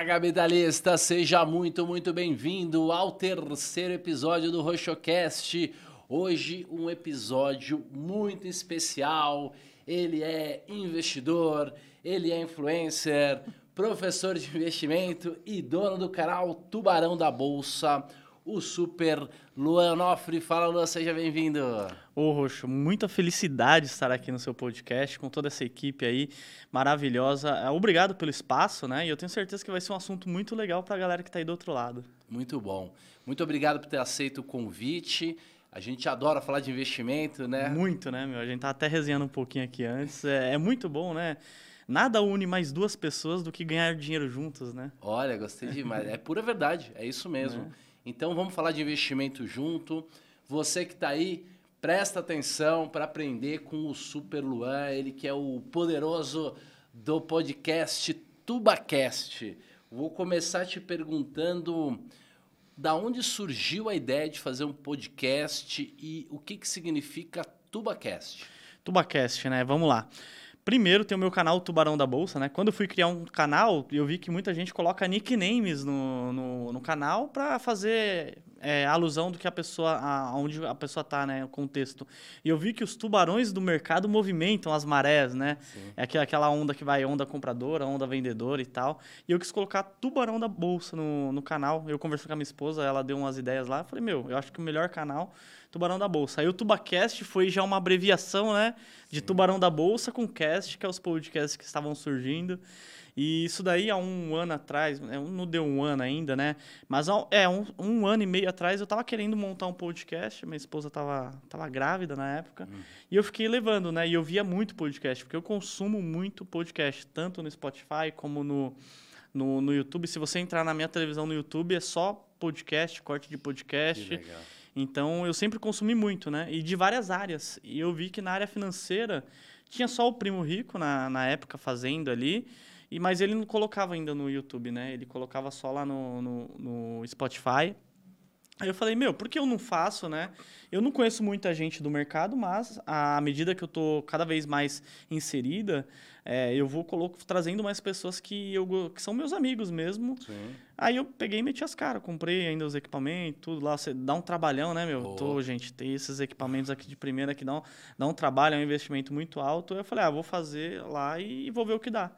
Fala, capitalista! Seja muito, muito bem-vindo ao terceiro episódio do RoxoCast. Hoje, um episódio muito especial. Ele é investidor, ele é influencer, professor de investimento e dono do canal Tubarão da Bolsa, o super Luan Nofre. Fala, Luan, seja bem-vindo. Ô, Roxo, muita felicidade estar aqui no seu podcast com toda essa equipe aí maravilhosa. É, obrigado pelo espaço, né? E eu tenho certeza que vai ser um assunto muito legal para a galera que está aí do outro lado. Muito bom. Muito obrigado por ter aceito o convite. A gente adora falar de investimento, né? Muito, né, meu? A gente tá até resenhando um pouquinho aqui antes. É, é muito bom, né? Nada une mais duas pessoas do que ganhar dinheiro juntos, né? Olha, gostei demais. É pura verdade, é isso mesmo. É. Então vamos falar de investimento junto. Você que está aí, presta atenção para aprender com o Super Luan, ele que é o poderoso do podcast TubaCast. Vou começar te perguntando da onde surgiu a ideia de fazer um podcast e o que, que significa TubaCast? TubaCast, né? Vamos lá. Primeiro tem o meu canal Tubarão da Bolsa, né? Quando eu fui criar um canal, eu vi que muita gente coloca nicknames no, no, no canal para fazer é, alusão do que a pessoa, aonde a pessoa tá, né? O contexto. E eu vi que os tubarões do mercado movimentam as marés, né? Sim. É aquela onda que vai onda compradora, onda vendedora e tal. E eu quis colocar Tubarão da Bolsa no, no canal. Eu conversei com a minha esposa, ela deu umas ideias lá. Eu falei, meu, eu acho que o melhor canal Tubarão da Bolsa. Aí o TubaCast foi já uma abreviação, né? De Sim. Tubarão da Bolsa com cast, que é os podcasts que estavam surgindo. E isso daí há um ano atrás, né, não deu um ano ainda, né? Mas é um, um ano e meio atrás eu estava querendo montar um podcast. Minha esposa estava tava grávida na época. Hum. E eu fiquei levando, né? E eu via muito podcast, porque eu consumo muito podcast, tanto no Spotify como no, no, no YouTube. Se você entrar na minha televisão no YouTube, é só podcast, corte de podcast. Que legal. Então eu sempre consumi muito, né? E de várias áreas. E eu vi que na área financeira tinha só o primo rico na, na época fazendo ali. E, mas ele não colocava ainda no YouTube, né? Ele colocava só lá no, no, no Spotify. Aí eu falei, meu, por que eu não faço, né? Eu não conheço muita gente do mercado, mas à medida que eu tô cada vez mais inserida, é, eu vou coloco, trazendo mais pessoas que, eu, que são meus amigos mesmo. Sim. Aí eu peguei e meti as caras, comprei ainda os equipamentos, tudo lá. Você dá um trabalhão, né, meu? Tô, gente, ter esses equipamentos aqui de primeira que dão, dá um trabalho, é um investimento muito alto. Eu falei, ah, vou fazer lá e, vou ver o que dá.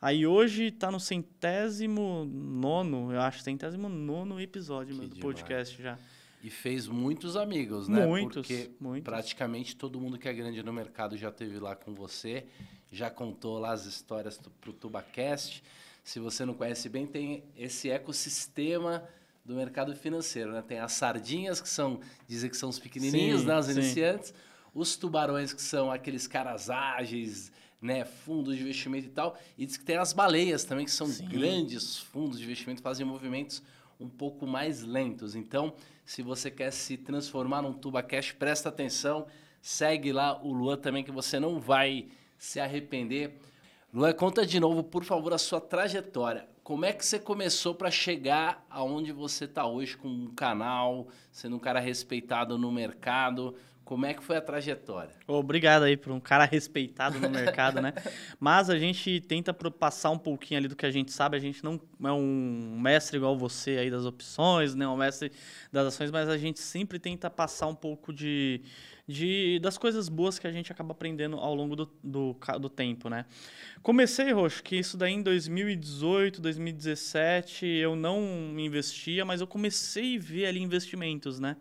Aí hoje está no centésimo nono, eu acho, centésimo nono episódio meu, do podcast já. E fez muitos amigos, né? Muitos, Porque muitos. praticamente todo mundo que é grande no mercado já teve lá com você, já contou lá as histórias para o TubaCast. Se você não conhece bem, tem esse ecossistema do mercado financeiro, né? Tem as sardinhas, que são, dizem que são os pequenininhos, sim, né? Os sim. iniciantes. Os tubarões, que são aqueles caras ágeis, né, fundos de investimento e tal. E diz que tem as baleias também, que são Sim. grandes fundos de investimento, fazem movimentos um pouco mais lentos. Então, se você quer se transformar num Tuba Cash, presta atenção, segue lá o Luan também, que você não vai se arrepender. Luan, conta de novo, por favor, a sua trajetória. Como é que você começou para chegar aonde você está hoje com um canal, sendo um cara respeitado no mercado? Como é que foi a trajetória? Obrigado aí por um cara respeitado no mercado, né? Mas a gente tenta passar um pouquinho ali do que a gente sabe. A gente não é um mestre igual você aí das opções, né? Um mestre das ações, mas a gente sempre tenta passar um pouco de, de das coisas boas que a gente acaba aprendendo ao longo do, do, do tempo, né? Comecei, Roxo, que isso daí em 2018, 2017, eu não investia, mas eu comecei a ver ali investimentos, né?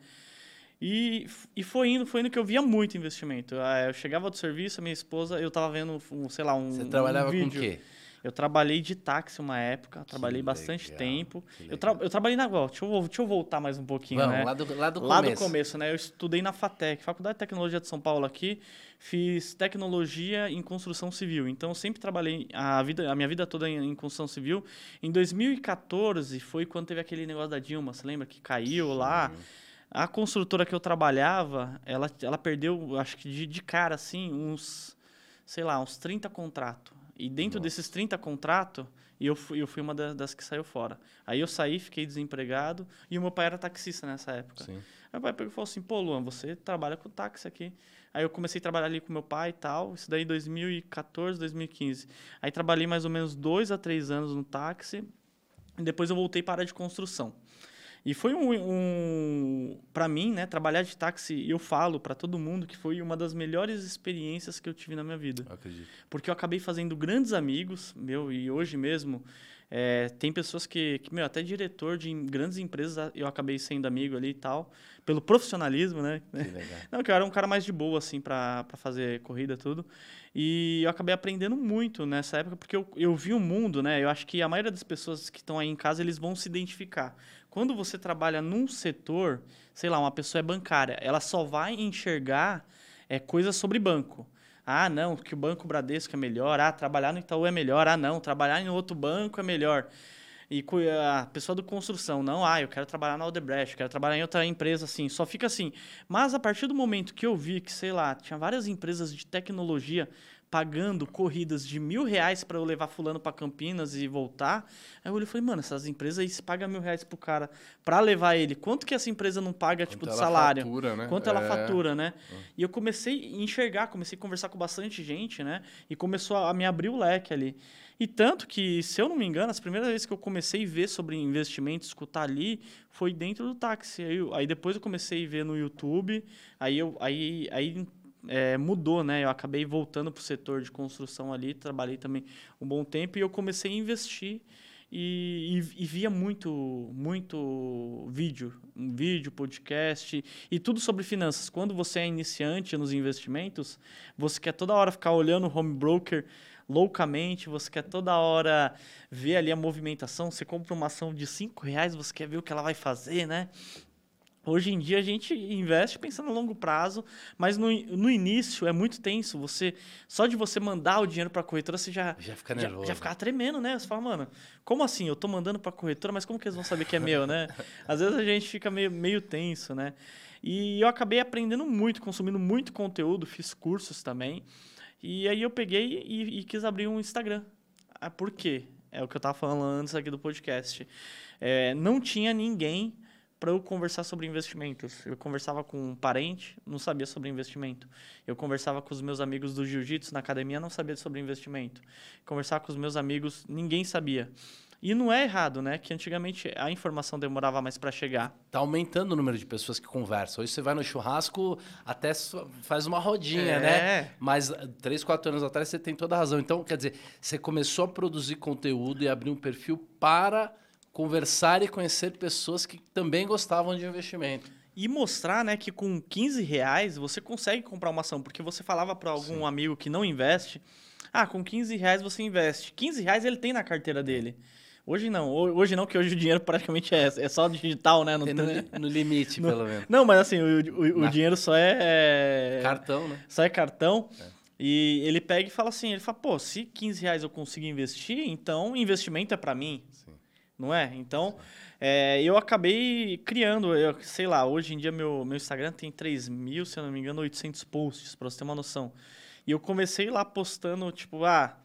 E, e foi indo, foi indo que eu via muito investimento. Ah, eu chegava do serviço, a minha esposa, eu tava vendo, um, sei lá, um. Você trabalhava um com o quê? Eu trabalhei de táxi uma época, trabalhei que bastante legal, tempo. Eu, tra eu trabalhei na. Ó, deixa, eu, deixa eu voltar mais um pouquinho, Vamos, né? Lá do, lá do lá começo. do começo, né? Eu estudei na FATEC, Faculdade de Tecnologia de São Paulo aqui. Fiz tecnologia em construção civil. Então, eu sempre trabalhei a, vida, a minha vida toda em, em, construção civil. Em 2014 foi quando teve aquele negócio da Dilma, você lembra? Que caiu Sim. lá. A construtora que eu trabalhava, ela, ela perdeu, acho que de, de cara, assim, uns, sei lá, uns 30 contratos. E dentro Nossa. desses 30 contratos, eu fui, eu fui uma das, das, que saiu fora. Aí eu saí, fiquei desempregado, e o meu pai era taxista nessa época. Sim. Aí meu pai pegou falou assim, pô, Luan, você trabalha com táxi aqui. Aí eu comecei a trabalhar ali com meu pai e tal, isso daí em 2014, 2015. Aí trabalhei mais ou menos dois a três anos no táxi, E depois eu voltei para a área de construção. E foi um, um para mim, né, trabalhar de táxi, eu falo para todo mundo que foi uma das melhores experiências que eu tive na minha vida. Acredito. Porque eu acabei fazendo grandes amigos, meu, e hoje mesmo é, tem pessoas que, que, meu, até diretor de grandes empresas eu acabei sendo amigo ali e tal, pelo profissionalismo, né? Que legal. Não, que eu era um cara mais de boa, assim, para fazer corrida tudo. E eu acabei aprendendo muito nessa época, porque eu, eu vi o mundo, né? Eu acho que a maioria das pessoas que estão aí em casa, eles vão se identificar. Quando você trabalha num setor, sei lá, uma pessoa é bancária, ela só vai enxergar é, coisas sobre banco. Ah, não, que o Banco Bradesco é melhor. Ah, trabalhar no Itaú é melhor. Ah, não, trabalhar em outro banco é melhor. E a pessoa do construção, não, ah, eu quero trabalhar na Odebrecht, quero trabalhar em outra empresa, assim, só fica assim. Mas a partir do momento que eu vi que, sei lá, tinha várias empresas de tecnologia pagando corridas de mil reais para eu levar fulano para Campinas e voltar. Aí eu olhei e falei, mano, essas empresas aí se pagam mil reais pro cara para levar ele. Quanto que essa empresa não paga, Quanto tipo, de ela salário? fatura, né? Quanto ela É. fatura, né? E eu comecei a enxergar, comecei a conversar com bastante gente, né? E começou a me abrir o leque ali. E tanto que, se eu não me engano, as primeiras vezes que eu comecei a ver sobre investimento, escutar ali, foi dentro do táxi. Aí, aí depois eu comecei a ver no YouTube, aí, eu, aí, aí é, mudou, né? Eu acabei voltando para o setor de construção ali, trabalhei também um bom tempo e eu comecei a investir e, e- e via muito, muito vídeo, um vídeo, podcast e tudo sobre finanças. Quando você é iniciante nos investimentos, você quer toda hora ficar olhando o home broker loucamente, você quer toda hora ver ali a movimentação, você compra uma ação de 5 reais, você quer ver o que ela vai fazer, né? Hoje em dia a gente investe pensando a longo prazo, mas no, no início é muito tenso. Você só de você mandar o dinheiro para a corretora você já Já fica já, nervoso. já ficava tremendo, né? Você fala, mano, como assim? Eu tô mandando para a corretora, mas como que eles vão saber que é meu, né? Às vezes a gente fica meio, meio tenso, né? E eu acabei aprendendo muito, consumindo muito conteúdo, fiz cursos também. E aí eu peguei e, e quis abrir um Instagram. Ah, por quê? É o que eu tava falando antes aqui do podcast. É, não tinha ninguém para eu conversar sobre investimentos. Eu conversava com um parente, não sabia sobre investimento. Eu conversava com os meus amigos do jiu-jitsu na academia, não sabia sobre investimento. Conversava com os meus amigos, ninguém sabia. E não é errado, né? Que antigamente a informação demorava mais para chegar. Tá aumentando o número de pessoas que conversam. Hoje você vai no churrasco, até faz uma rodinha, É. né? Mas ah, três, quatro anos atrás você tem toda a razão. Então, quer dizer, você começou a produzir conteúdo e abrir um perfil para conversar e conhecer pessoas que também gostavam de investimento. E mostrar, né, que com 15 reais você consegue comprar uma ação. Porque você falava para algum amigo que não investe, ah, com 15 reais você investe. 15 reais ele tem na carteira dele. Hoje não, Ho- hoje não, que hoje o dinheiro praticamente é, é só digital, né? No, li- no limite, pelo menos. não mas assim, o, o- o dinheiro só é, Cartão, né? só é cartão. E ele pega e fala assim, ele fala, pô, se 15 reais eu consigo investir, então investimento é para mim. Sim. Não é? Então, é, eu acabei criando, eu, sei lá, hoje em dia meu, meu Instagram tem 3 mil, se eu não me engano, 800 posts, pra você ter uma noção. E eu comecei lá postando, tipo, ah,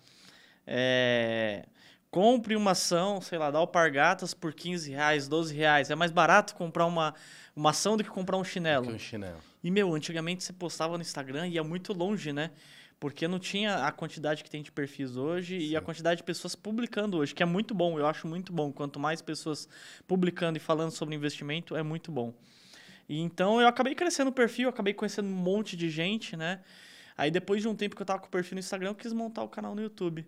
é, compre uma ação, sei lá, da Alpargatas por 15 reais, 12 reais. É mais barato comprar uma, uma ação do que comprar um chinelo. Que um chinelo. E, meu, antigamente você postava no Instagram e ia muito longe, né? Porque não tinha a quantidade que tem de perfis hoje e a quantidade de pessoas publicando hoje, que é muito bom, eu acho muito bom. Quanto mais pessoas publicando e falando sobre investimento, é muito bom. E então eu acabei crescendo o perfil, acabei conhecendo um monte de gente, né? Aí depois de um tempo que eu tava com o perfil no Instagram, eu quis montar o canal no YouTube.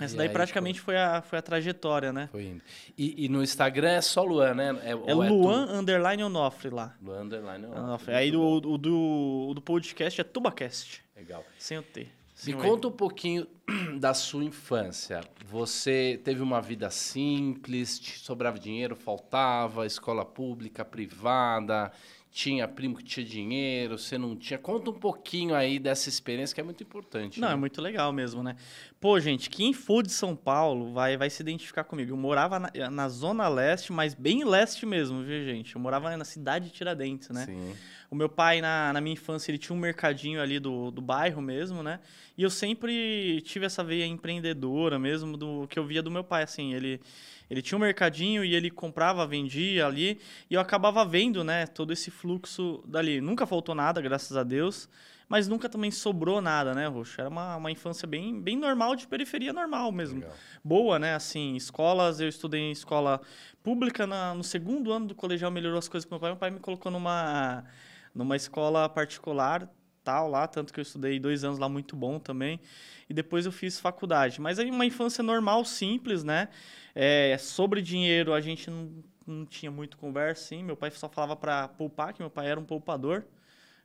Essa E daí aí, praticamente foi a, foi a trajetória, né? Foi indo. E, e no Instagram é só Luan, né? É, É ou Luan tu? Onderline Onofre lá. Luan Underline. Onofre. Aí do, o do, o do podcast é Tubacast. Legal. Sem o T. Me o conta um pouquinho da sua infância. Você teve uma vida simples, sobrava dinheiro, faltava, escola pública, privada, tinha primo que tinha dinheiro, você não tinha. Conta um pouquinho aí dessa experiência que é muito importante. Não, né? é muito legal mesmo, né? Pô, gente, quem for de São Paulo vai, vai se identificar comigo. Eu morava na, na Zona Leste, mas bem leste mesmo, viu, gente? Eu morava na cidade de Tiradentes, né? Sim. O meu pai, na, na minha infância, ele tinha um mercadinho ali do, do bairro mesmo, né? E eu sempre tive essa veia empreendedora mesmo, do que eu via do meu pai, assim. Ele, Ele tinha um mercadinho e ele comprava, vendia ali, e eu acabava vendo, né, todo esse fluxo dali. Nunca faltou nada, graças a Deus, mas nunca também sobrou nada, né, Roxo? Era uma, uma infância bem, bem normal, de periferia normal mesmo. Legal. Boa, né, assim, escolas, eu estudei em escola pública, na, no segundo ano do colegial melhorou as coisas com meu pai, meu pai me colocou numa, numa escola particular, tal, lá, tanto que eu estudei dois anos lá muito bom também, e depois eu fiz faculdade. Mas aí uma infância normal, simples, né, é, sobre dinheiro a gente não, não tinha muito conversa, sim, meu pai só falava para poupar, que meu pai era um poupador,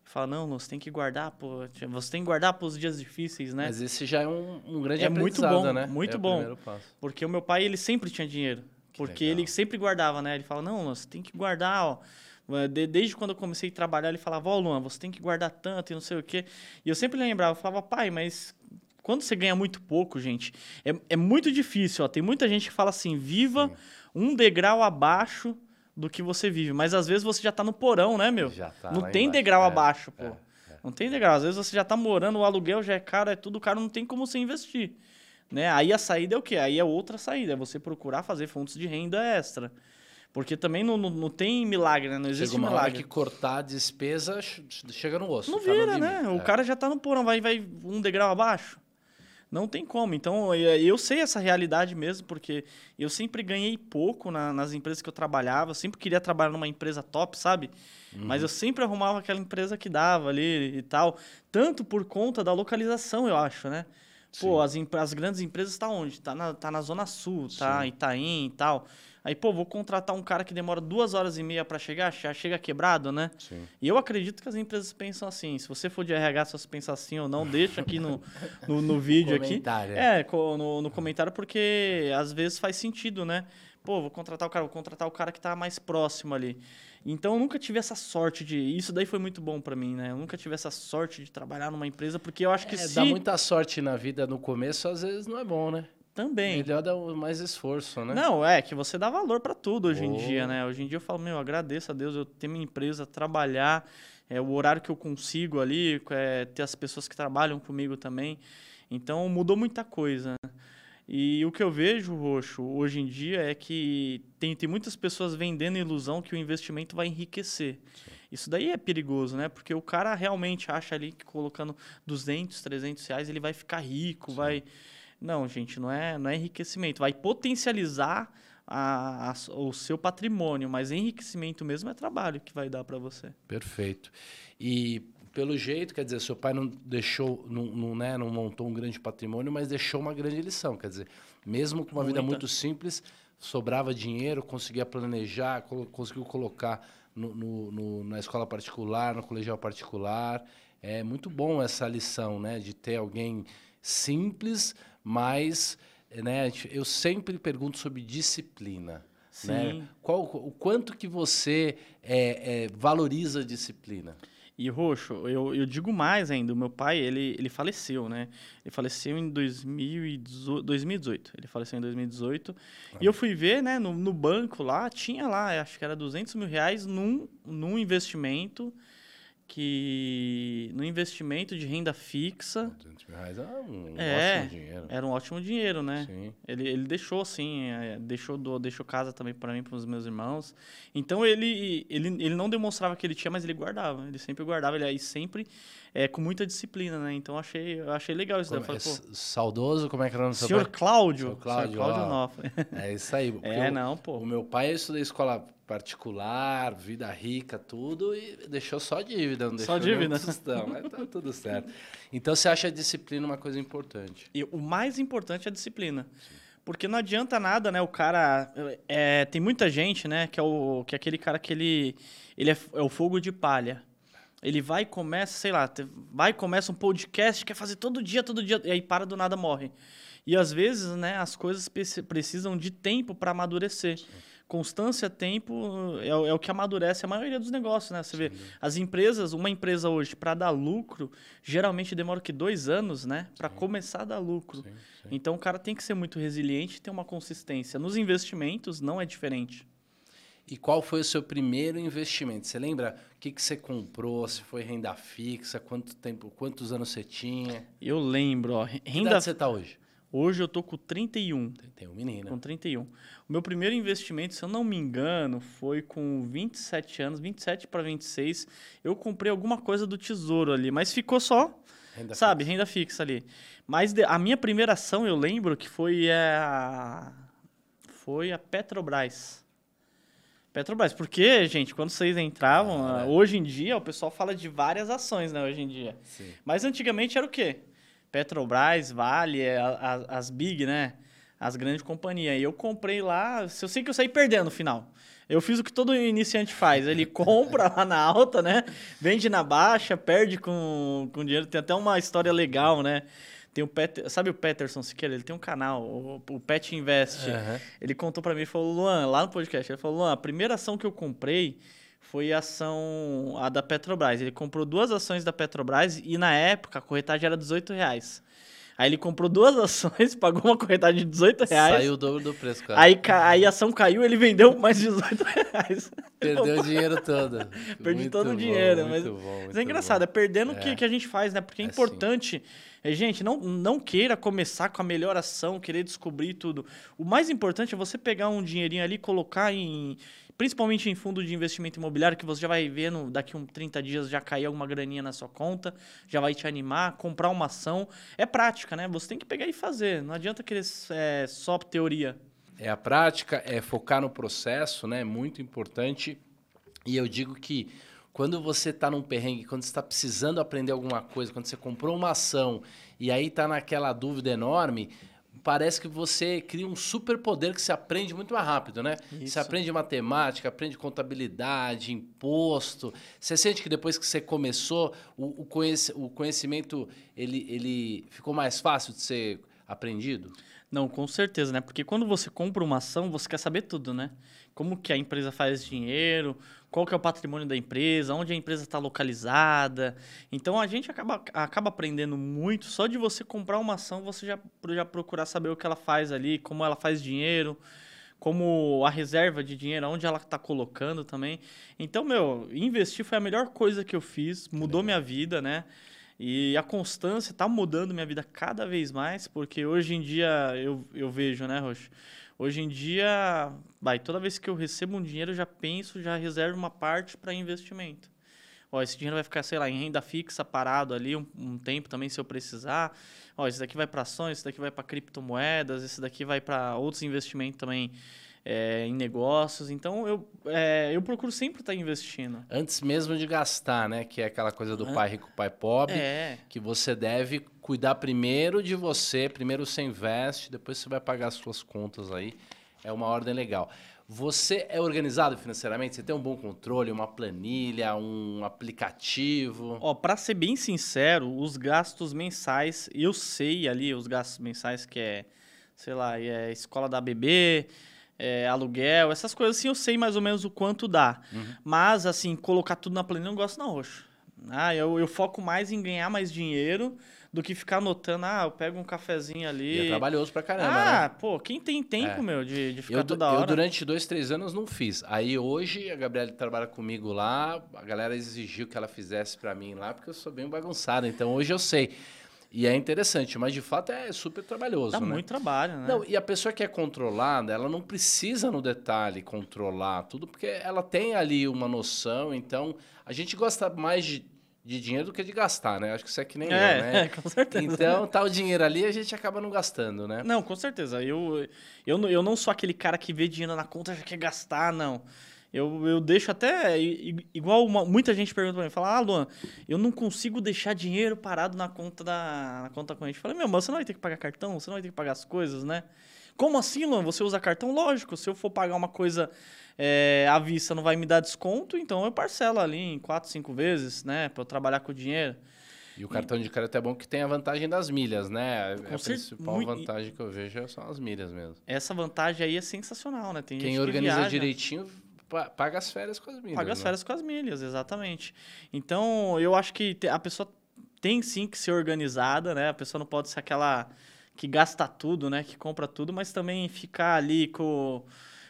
Fala, não, você tem que guardar, pô, você tem que guardar para os dias difíceis, né? Mas esse já é um, um grande É muito bom, né? muito É o bom. passo. Porque o meu pai, ele sempre tinha dinheiro. porque legal. ele sempre guardava, né? Ele fala, não, você tem que guardar, ó. De- Desde quando eu comecei a trabalhar, ele falava, ó, Luan, você tem que guardar tanto e não sei o quê. E eu sempre lembrava, eu falava, pai, mas quando você ganha muito pouco, gente, é, é muito difícil, ó. Tem muita gente que fala assim, viva um degrau abaixo do que você vive. Mas às vezes você já tá no porão, né, meu? Já tá não tem embaixo. degrau É, abaixo, pô. é, Não tem degrau. Às vezes você já tá morando, o aluguel já é caro, é tudo caro, não tem como você investir. Né? Aí a saída é o quê? Aí é outra saída, é você procurar fazer fontes de renda extra. Porque também não, não, não tem milagre, né? Não existe Chega uma hora milagre. que cortar a despesa, ch- chega no osso. Não tá vira, né? O É. cara já tá no porão, vai, vai um degrau abaixo. Não tem como. Então, eu eu sei essa realidade mesmo, porque eu sempre ganhei pouco na- nas empresas que eu trabalhava. Eu sempre queria trabalhar numa empresa top, sabe? Mas eu sempre arrumava aquela empresa que dava ali e tal. Tanto por conta da localização, eu acho, né? Pô, as, as grandes empresas tá onde? Tá na, tá na Zona Sul, tá em Itaim e tal. Aí, pô, vou contratar um cara que demora duas horas e meia para chegar, já chega quebrado, né? Sim. E eu acredito que as empresas pensam assim. Se você for de RH, se você pensa assim ou não, deixa aqui no, no, no vídeo aqui. Comentário, É, no, no comentário, porque às vezes faz sentido, né? Pô, vou contratar o cara, vou contratar o cara que tá mais próximo ali. Então eu nunca tive essa sorte de. Isso daí foi muito bom para mim, né? Eu nunca tive essa sorte de trabalhar numa empresa, porque eu acho que É, se. Dá muita sorte na vida no começo, às vezes não é bom, né? Também. Melhor dar mais esforço, né? Não, é que você dá valor pra tudo hoje em Oh. dia, né? Hoje em dia eu falo, meu, agradeço a Deus eu ter minha empresa, trabalhar, é, o horário que eu consigo ali, é, ter as pessoas que trabalham comigo também. Então mudou muita coisa. E o que eu vejo, Roxo, hoje em dia é que tem, tem muitas pessoas vendendo a ilusão que o investimento vai enriquecer. Isso daí é perigoso, né? Porque o cara realmente acha ali que colocando 200, 300 reais ele vai ficar rico, vai... Não, gente, não é, não é enriquecimento. Vai potencializar a- a- o seu patrimônio, mas enriquecimento mesmo é trabalho que vai dar para você. Perfeito. E pelo jeito, quer dizer, seu pai não deixou, não, não, né, não montou um grande patrimônio, mas deixou uma grande lição. Quer dizer, mesmo com uma vida Muita. muito simples, sobrava dinheiro, conseguia planejar, conseguiu colocar no, no- no- na escola particular, no colegial particular. É muito bom essa lição, né, de ter alguém simples, mas né, eu sempre pergunto sobre disciplina. Né? Sim. Qual, o quanto que você é, é, valoriza a disciplina? E, Roxo, eu, eu digo mais ainda, o meu pai, ele, ele faleceu, né? Ele faleceu em 2018, 2018. Ele faleceu em 2018. E eu fui ver, né, no, no banco lá, tinha lá, acho que era 200 mil reais num, num investimento que... no investimento de renda fixa. 200 mil reais é um É, ótimo dinheiro. Era um ótimo dinheiro, né? Sim. Ele, ele deixou, assim, é, deixou, do, deixou casa também para mim, para os meus irmãos. Então, ele, ele, ele não demonstrava que ele tinha, mas ele guardava. Ele sempre guardava, ele aí sempre é, com muita disciplina, né? Então, achei, achei legal isso daí. Como- falei, é pô, s- saudoso, como é que era o nome do seu senhor pai? Cláudio, Senhor Cláudio, senhor Cláudio ó. Onofre. É isso aí. É, não, pô. O meu pai estudou escola particular, vida rica, tudo, e deixou só dívida, não Só deixou dívida. tostão, mas tá tudo certo. Então você acha a disciplina uma coisa importante? E o mais importante é a disciplina. Porque não adianta nada, né? O cara. é, tem muita gente, né? Que é, o, que é aquele cara que ele, ele é, é o fogo de palha. Ele vai e começa, sei lá, vai e começa um podcast, quer fazer todo dia, todo dia, e aí para do nada morre. E às vezes, né, as coisas preci- precisam de tempo para amadurecer. Constância, tempo é, o- é o que amadurece a maioria dos negócios, né? Você vê, as empresas, uma empresa hoje, para dar lucro, geralmente demora que dois anos, né? Para começar a dar lucro. Sim, sim. Então o cara tem que ser muito resiliente e ter uma consistência. Nos investimentos não é diferente. E qual foi o seu primeiro investimento? Você lembra o que, que você comprou? Se foi renda fixa? Quanto tempo? Quantos anos você tinha? Eu lembro, ó, Que renda idade você está hoje? Hoje eu tô com 31. Tem um menino. Com 31. O meu primeiro investimento, se eu não me engano, foi com 27 anos, 27 para 26. Eu comprei alguma coisa do tesouro ali, mas ficou só, Renda sabe, renda fixa ali. Mas a minha primeira ação, eu lembro que foi a. Foi a Petrobras. Petrobras, porque, gente, quando vocês entravam, Ah, ah, é. hoje em dia, o pessoal fala de várias ações, né, hoje em dia. Sim. Mas antigamente era o quê? Petrobras, Vale, é, a- a- as big, né? As grandes companhias. E eu comprei lá, eu sei que eu saí perdendo no final. Eu fiz o que todo iniciante faz. Ele compra lá na alta, né? Vende na baixa, perde com, com dinheiro. Tem até uma história legal, né? Tem o Peter, sabe o Peterson Siqueira? Ele tem um canal, o, o Pet Invest. Aham. Ele contou pra mim falou, Luan, lá no podcast, ele falou, Luan, a primeira ação que eu comprei foi a ação a da Petrobras. Ele comprou duas ações da Petrobras e na época a corretagem era 18 reais. Aí ele comprou duas ações, pagou uma corretagem de 18 reais. Saiu o dobro do preço, cara. Aí, aí a ação caiu, ele vendeu mais 18 reais. Perdeu o dinheiro todo. Perdi Muito todo o bom, dinheiro, muito mas, bom, mas é engraçado, bom. é perdendo o que, É. que a gente faz, né? Porque é É, importante. É, gente, não, não queira começar com a melhor ação, querer descobrir tudo. O mais importante é você pegar um dinheirinho ali e colocar em. Principalmente em fundo de investimento imobiliário, que você já vai ver no, daqui uns 30 dias já cair alguma graninha na sua conta, já vai te animar, comprar uma ação. É prática, né? Você tem que pegar e fazer. Não adianta querer é, só teoria. É a prática, é focar no processo, né? Muito importante. E eu digo que quando você está num perrengue, quando você está precisando aprender alguma coisa, quando você comprou uma ação e aí está naquela dúvida enorme, parece que você cria um superpoder que se aprende muito mais rápido, né? Isso. Você aprende matemática, aprende contabilidade, imposto. Você sente que depois que você começou, o, o conheci- o conhecimento ele, ele ficou mais fácil de ser aprendido? Não, com certeza, né? Porque quando você compra uma ação, você quer saber tudo, né? Como que a empresa faz dinheiro, qual que é o patrimônio da empresa, onde a empresa está localizada. Então a gente acaba, acaba aprendendo muito. Só de você comprar uma ação, você já, já procurar saber o que ela faz ali, como ela faz dinheiro, como a reserva de dinheiro, onde ela está colocando também. Então, meu, investir foi a melhor coisa que eu fiz, mudou minha vida, né? E a constância está mudando minha vida cada vez mais, porque hoje em dia eu, eu vejo, né, Roxo? Hoje em dia, vai, toda vez que eu recebo um dinheiro, eu já penso, já reservo uma parte para investimento. Ó, esse dinheiro vai ficar, sei lá, em renda fixa, parado ali um, um tempo também, se eu precisar. Ó, esse daqui vai para ações, esse daqui vai para criptomoedas, esse daqui vai para outros investimentos também é, em negócios. Então, eu, é, eu procuro sempre estar investindo. Antes mesmo de gastar, né? Que é aquela coisa do Aham. pai rico, pai pobre. É, Que você deve cuidar primeiro de você, primeiro você investe, depois você vai pagar as suas contas aí. É uma ordem legal. Você é organizado financeiramente? Você tem um bom controle, uma planilha, um aplicativo? Ó, pra ser bem sincero, os gastos mensais, eu sei ali os gastos mensais que é, sei lá, é escola da bebê, é aluguel, essas coisas assim, eu sei mais ou menos o quanto dá. Mas, assim, colocar tudo na planilha eu não gosto não, Roxo. Ah, eu, eu foco mais em ganhar mais dinheiro do que ficar anotando, ah, eu pego um cafezinho ali. E é trabalhoso pra caramba, ah, né? pô, quem tem tempo, É. meu, de, de ficar Eu, toda eu hora. durante dois, três anos não fiz. Aí hoje a Gabriela trabalha comigo lá, a galera exigiu que ela fizesse pra mim lá, porque eu sou bem bagunçado. Então hoje eu sei. E é interessante, mas de fato é super trabalhoso, Dá né? muito trabalho, né? Não, e a pessoa que é controlada, ela não precisa no detalhe controlar tudo, porque ela tem ali uma noção. Então, a gente gosta mais de, de dinheiro do que de gastar, né? Acho que isso é que nem eu, é, né? é, com certeza. Então, tá o dinheiro ali, a gente acaba não gastando, né? Não, com certeza. Eu, eu, não- eu não sou aquele cara que vê dinheiro na conta e já quer gastar, não. Eu, eu deixo até. Igual uma- muita gente pergunta pra mim, fala, ah, Luan, eu não consigo deixar dinheiro parado na conta da na conta corrente. Eu falei, meu, mas você não vai ter que pagar cartão? Você não vai ter que pagar as coisas, né? Como assim, Luan? Você usa cartão? Lógico, se eu for pagar uma coisa é, à vista não vai me dar desconto, então eu parcelo ali em quatro, cinco vezes, né? Pra eu trabalhar com o dinheiro. E o cartão de crédito é bom que tem a vantagem das milhas, né? Com a principal mui- vantagem que eu vejo são as milhas mesmo. Essa vantagem aí é sensacional, né? Tem Quem que organiza direitinho paga as férias com as milhas. Paga as né? férias com as milhas, exatamente. Então, eu acho que a pessoa tem sim que ser organizada, né? A pessoa não pode ser aquela que gasta tudo, né? Que compra tudo, mas também ficar ali com,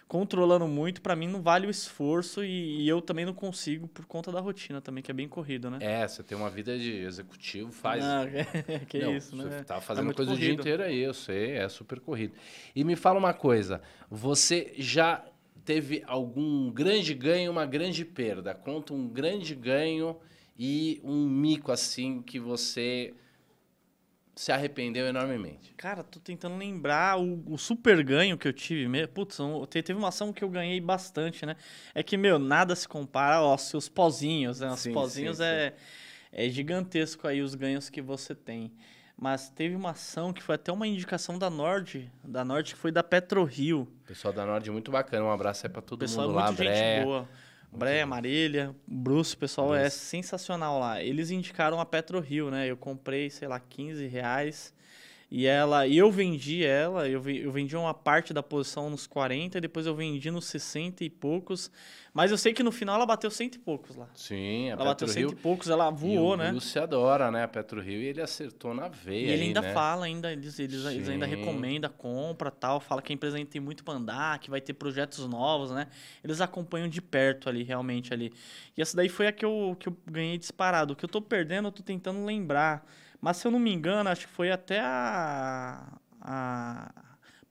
controlando muito, para mim não vale o esforço e, e, eu também não consigo por conta da rotina também, que é bem corrido, né? É, você tem uma vida de executivo, faz. Ah, que não, isso, você né? tá fazendo é coisa corrido. o dia inteiro aí, eu sei, é super corrido. E me fala uma coisa, você já teve algum grande ganho, uma grande perda? Conta um grande ganho e um mico assim que você se arrependeu enormemente? Cara, tô tentando lembrar o, o super ganho que eu tive. Putz, teve uma ação que eu ganhei bastante, né? É que, meu, nada se compara aos seus pozinhos, né? Os sim, pozinhos sim, é, sim. é gigantesco aí os ganhos que você tem. Mas teve uma ação que foi até uma indicação da Nord, da Nord que foi da PetroRio. Pessoal da Nord muito bacana, um abraço aí pra todo Pessoal, mundo lá, muito gente boa. Breia, Marília, Bruce, o pessoal Bruce. é sensacional lá. Eles indicaram a PetroRio, né? Eu comprei, sei lá, 15 reais. E ela, e eu vendi ela, eu, eu vendi uma parte da posição nos 40, e depois eu vendi nos 60 e poucos. Mas eu sei que no final ela bateu cento e poucos lá. Sim, a Ela bateu cento e poucos, ela voou, e né? O se adora, né? A PetroRio e ele acertou na veia. E ele aí, ainda né? fala, ainda, eles, eles, eles ainda recomendam compra tal, fala que a empresa ainda tem muito para andar, que vai ter projetos novos, né? Eles acompanham de perto ali, realmente ali. E essa daí foi a que eu, que eu ganhei disparado. O que eu tô perdendo, eu tô tentando lembrar. Mas se eu não me engano, acho que foi até a. a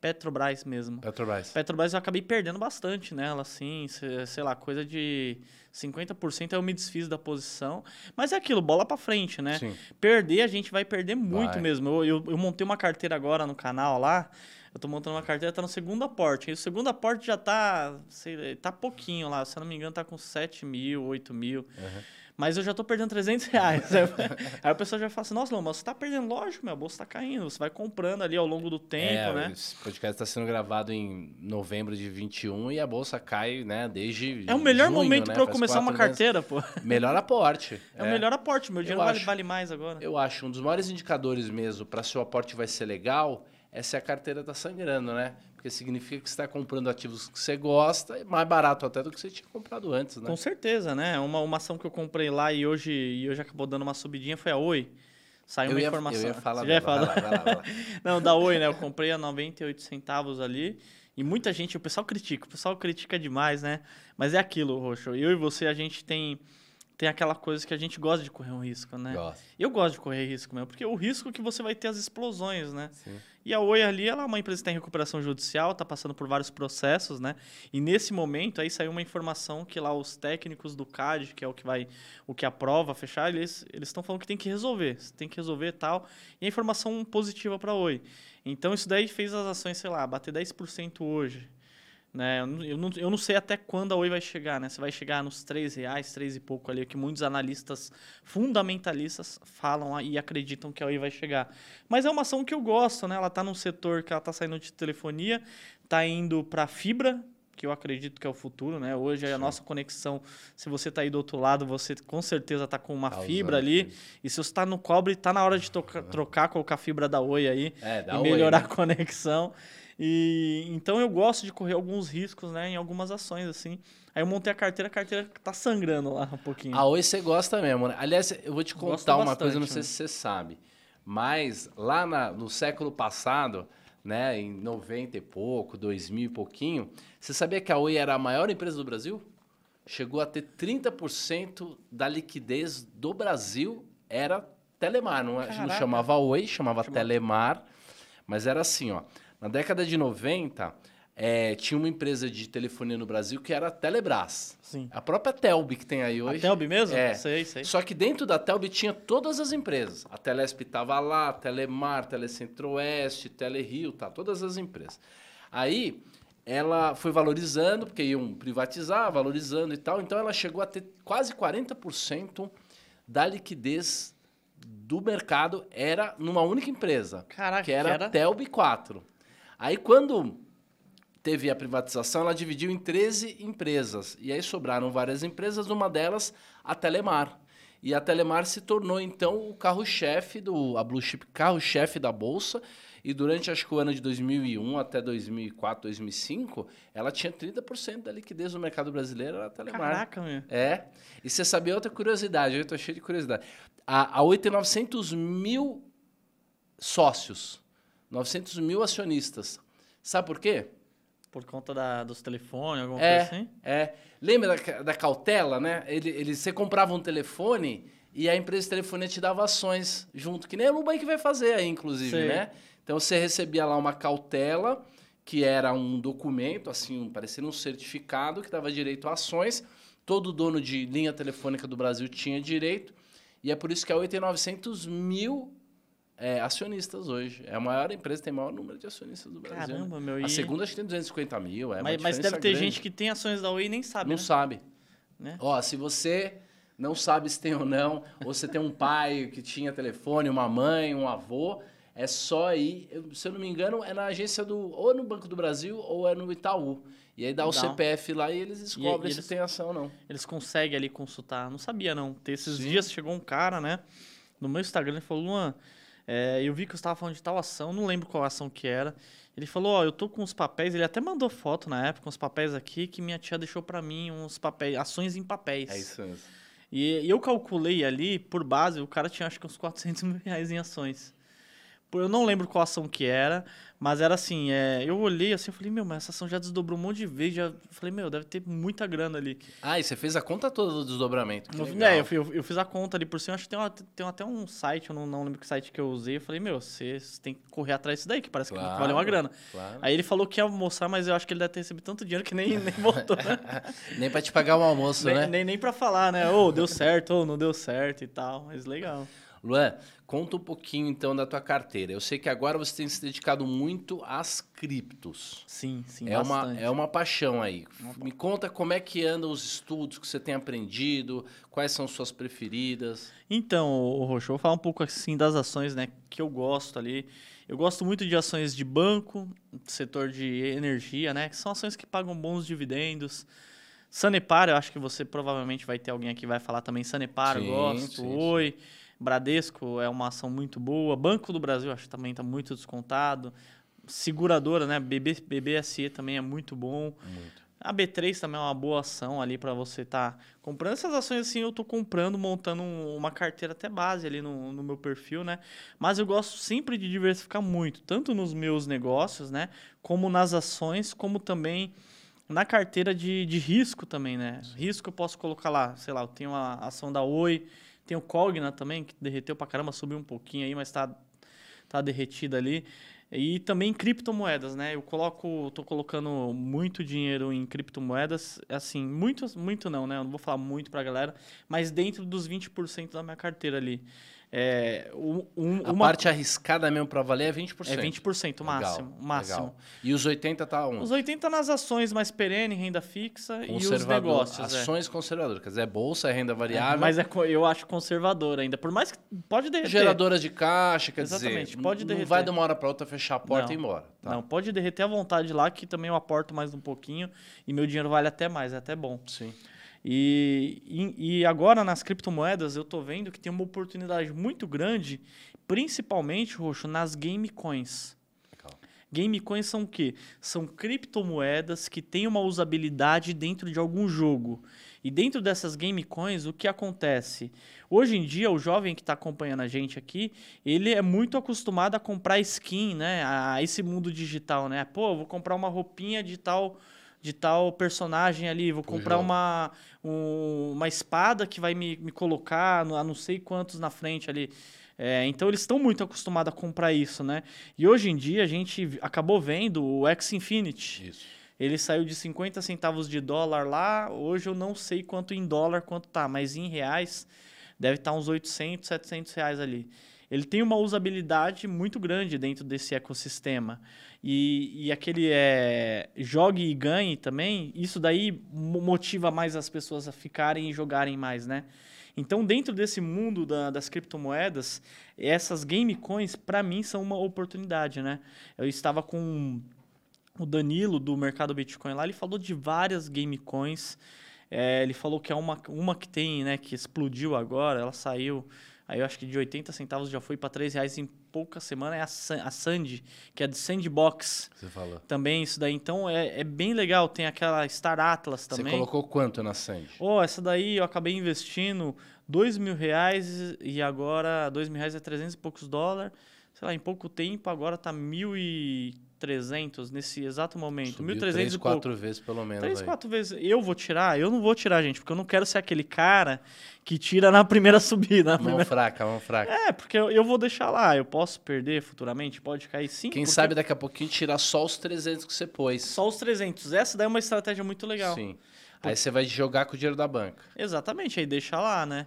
Petrobras mesmo. Petrobras. Petrobras eu acabei perdendo bastante nela, assim, sei lá, coisa de 50% eu me desfiz da posição. Mas é aquilo, bola para frente, né? Sim. Perder, a gente vai perder muito vai. mesmo. Eu, eu, eu, montei uma carteira agora no canal lá. Eu tô montando uma carteira, tá no segundo aporte. E o segundo aporte já tá, sei, tá pouquinho lá. Se eu não me engano, tá com 7 mil, 8 mil. Uhum. Mas eu já tô perdendo 300 reais. Aí o pessoal já fala assim, nossa, Loma, você tá perdendo, lógico, meu, a bolsa tá caindo. Você vai comprando ali ao longo do tempo, é, né? Esse podcast está sendo gravado em novembro de 21 e a bolsa cai, né, desde É o melhor junho, momento né? para eu começar uma carteira, meses. pô. Melhor aporte. É, é, o melhor aporte, meu dinheiro vale, vale mais agora. Eu acho, um dos maiores indicadores mesmo para se o aporte vai ser legal é se a carteira tá sangrando, né? Porque significa que você está comprando ativos que você gosta, e mais barato até do que você tinha comprado antes, né? Com certeza, né? Uma, uma ação que eu comprei lá e hoje, e hoje acabou dando uma subidinha foi a Oi. Saiu eu uma ia, informação. Eu ia falar Você já ia falar? Vai lá, vai lá, vai lá. Não, da Oi, né? Eu comprei a 98 centavos ali. E muita gente, o pessoal critica, o pessoal critica demais, né? Mas é aquilo, Roxo. Eu e você, a gente tem tem aquela coisa que a gente gosta de correr um risco, né? Gosto. Eu gosto de correr risco mesmo, porque o risco que você vai ter as explosões, né? Sim. E a Oi ali, ela é uma empresa que está em recuperação judicial, está passando por vários processos, né? E nesse momento aí saiu uma informação que lá os técnicos do CAD, que é o que vai, o que aprova fechar, eles eles estão falando que tem que resolver, tem que resolver tal. E a informação positiva para a Oi. Então isso daí fez as ações, sei lá, bater 10% hoje. Né? Eu, não, eu não sei até quando a Oi vai chegar, né? Se vai chegar nos 3 reais, 3 e pouco ali, que muitos analistas fundamentalistas falam e acreditam que a Oi vai chegar. Mas é uma ação que eu gosto, né? Ela está num setor que ela está saindo de telefonia, está indo para fibra, que eu acredito que é o futuro, né? Hoje Sim. a nossa conexão, se você está aí do outro lado, você com certeza está com uma tá fibra ali. E se você está no cobre, está na hora de trocar, colocar a fibra da Oi aí é, e melhorar Oi, né? a conexão. E então eu gosto de correr alguns riscos, né, em algumas ações assim. Aí eu montei a carteira, a carteira tá sangrando lá um pouquinho. Ah, hoje você gosta mesmo, né? Aliás, eu vou te contar uma coisa, não sei né? se você sabe, mas lá na, no século passado, né, em 90 e pouco, 2000 e pouquinho, você sabia que a Oi era a maior empresa do Brasil? Chegou a ter 30% da liquidez do Brasil era Telemar, não, é, não chamava Oi, chamava, chamava Telemar, mas era assim, ó. Na década de 90, é, tinha uma empresa de telefonia no Brasil que era a Telebrás. Sim. A própria Telb que tem aí hoje. A Telb mesmo? É. Sei, sei. Só que dentro da Telb tinha todas as empresas. A Telesp estava lá, a Telemar, Telecentro-Oeste, Telerio, tá, todas as empresas. Aí ela foi valorizando, porque iam privatizar, valorizando e tal. Então ela chegou a ter quase 40% da liquidez do mercado era numa única empresa. Caraca, que era, que era? a Telb 4. Aí quando teve a privatização, ela dividiu em 13 empresas. E aí sobraram várias empresas, uma delas a Telemar. E a Telemar se tornou então o carro-chefe do a blue chip carro-chefe da bolsa. E durante acho que o ano de 2001 até 2004, 2005, ela tinha 30% da liquidez no mercado brasileiro era a Telemar. Caraca, meu. É. E você sabia outra curiosidade, eu estou cheio de curiosidade. A, a Oi tem 900 mil sócios. 900 mil acionistas. Sabe por quê? Por conta da, dos telefones, alguma É, coisa assim? é. Lembra da, da cautela, né? Ele, ele, você comprava um telefone e a empresa de telefonia te dava ações junto, que nem a Nubank vai fazer aí, inclusive, Sei. né? Então você recebia lá uma cautela, que era um documento, assim, parecendo um certificado que dava direito a ações. Todo dono de linha telefônica do Brasil tinha direito. E é por isso que a Oi tem 900 mil é, acionistas hoje. É a maior empresa, tem o maior número de acionistas do Brasil. né? Caramba, meu. A e- segunda acho que tem 250 mil. É mas, mas deve ter grande. gente que tem ações da Oi e nem sabe, Não né? sabe. Né? Ó, se você não sabe se tem ou não, ou você tem um pai que tinha telefone, uma mãe, um avô, é só ir, se eu não me engano, é na agência do, ou no Banco do Brasil, ou é no Itaú. E aí dá o. CPF lá e eles descobrem e se eles- tem ação ou não. Eles conseguem ali consultar. Não sabia, não. Esses Sim. dias chegou um cara, né? No meu Instagram, ele falou, Luan, é, eu vi que você estava falando de tal ação, não lembro qual ação que era. Ele falou, ó, eu tô com uns papéis, ele até mandou foto na época, uns papéis aqui que minha tia deixou pra mim, uns papéis, ações em papéis. É isso mesmo. E, e eu calculei ali, por base, o cara tinha acho que uns 400 mil reais em ações. Pô, Eu não lembro qual ação que era, mas era assim, é, eu olhei assim, eu falei, meu, mas essa ação já desdobrou um monte de vezes, já falei, meu, deve ter muita grana ali. Ah, e você fez a conta toda do desdobramento. que No- legal. é, eu, eu- eu fiz a conta ali por cima, acho que tem, uma- tem até um site, eu não, não lembro que site que eu usei, eu falei, meu, você, tem que correr atrás disso daí, que parece que Claro. vale uma grana. Claro. Aí ele falou que ia mostrar, mas eu acho que ele deve ter recebido tanto dinheiro que nem, nem voltou, né? Nem pra te pagar o almoço, nem, né? nem, nem pra falar, né? Ô, deu certo, ou não deu certo e tal, mas legal. Luan, conta um pouquinho então da tua carteira. Eu sei que agora você tem se dedicado muito às criptos. Sim, sim, é, uma, é uma paixão aí. Me conta como é que andam os estudos que você tem aprendido, quais são suas preferidas. Então, o Roxo, eu vou falar um pouco assim das ações, né, que eu gosto ali. Eu gosto muito de ações de banco, setor de energia, né, que são ações que pagam bons dividendos. Sanepar, eu acho que você provavelmente vai ter alguém aqui que vai falar também. Sanepar, eu Sim, gosto. sim, Oi. Bradesco é uma ação muito boa. Banco do Brasil, acho que também está muito descontado. Seguradora, né? BB, BBSE também é muito bom. Muito. A B3 também é uma boa ação ali para você estar comprando. Essas ações assim eu estou comprando, montando um- uma carteira até base ali no, no meu perfil, né? Mas eu gosto sempre de diversificar muito, tanto nos meus negócios, né? Como nas ações, como também na carteira de, de risco também, né? Risco eu posso colocar lá, sei lá, eu tenho a ação da Oi, tem o Cogna também, que derreteu pra caramba, subiu um pouquinho aí, mas tá, tá derretida ali. E também criptomoedas, né? Eu coloco, tô colocando muito dinheiro em criptomoedas, assim, muito, muito não, né? Eu não vou falar muito pra galera, mas dentro dos 20% da minha carteira ali. É, um, um- A uma, parte arriscada mesmo para valer é 20%. é 20% Legal, máximo, máximo. legal. E os 80 tá onde? Os 80 nas ações mais perene, renda fixa e os negócios, é. Ações conservadoras. Quer dizer, é bolsa, é renda É, variável. mas é eu acho conservador ainda. Por mais que pode derreter. Geradoras de caixa, quer Exatamente, dizer, pode não derreter. vai de uma hora para outra fechar a porta Não. e ir embora. Tá? Não, pode derreter à vontade lá, que também eu aporto mais um pouquinho e meu dinheiro vale até mais, é até bom. Sim. E, e, e agora nas criptomoedas eu tô vendo que tem uma oportunidade muito grande, principalmente, Roxo, nas game coins. Game coins são o quê? São criptomoedas que têm uma usabilidade dentro de algum jogo. E dentro dessas game coins, o que acontece? Hoje em dia, o jovem que está acompanhando a gente aqui, ele é muito acostumado a comprar skin, né? A esse mundo digital, né? Pô, eu vou comprar uma roupinha de tal de tal personagem ali, vou comprar uma, um- uma espada que vai me, me colocar no- a não sei quantos na frente ali. É, então eles estão muito acostumados a comprar isso, né? E hoje em dia a gente acabou vendo o X Infinity. Isso. Ele saiu de 50 centavos de dólar lá, hoje eu não sei quanto em dólar quanto tá, mas em reais deve estar uns 800, 700 reais ali. Ele tem uma usabilidade muito grande dentro desse ecossistema. E, e aquele é, jogue e ganhe também, isso daí mo- motiva mais as pessoas a ficarem e jogarem mais, né? Então, dentro desse mundo da- das criptomoedas, essas game coins, para mim, são uma oportunidade, né? Eu estava com o Danilo do mercado Bitcoin lá, ele falou de várias game coins. É, ele falou que é uma, uma que tem, né, que explodiu agora, ela saiu, aí eu acho que de 80 centavos já foi para 3 reais em pouca semana, é a, San- a Sandy, que é de Sandbox. Você falou. Também isso daí, então é, é bem legal, tem aquela Star Atlas Você também. colocou quanto na Sandy? Oh, essa daí eu acabei investindo dois mil reais e agora dois mil reais é 300 e poucos dólares. Sei lá, em pouco tempo agora tá mil e 1.300 nesse exato momento. Subiu 1.300 três, e quatro vezes pelo menos. Três, aí. quatro vezes. Eu vou tirar? Eu não vou tirar, gente, porque eu não quero ser aquele cara que tira na primeira subida. Na Mão primeira... fraca, mão fraca. É, porque eu, eu vou deixar lá. Eu posso perder futuramente? Pode cair sim. Quem porque sabe daqui a pouquinho tirar só os 300 que você pôs. Só os 300. Essa daí é uma estratégia muito legal. Sim. Aí você vai jogar com o dinheiro da banca. Exatamente, aí deixa lá, né?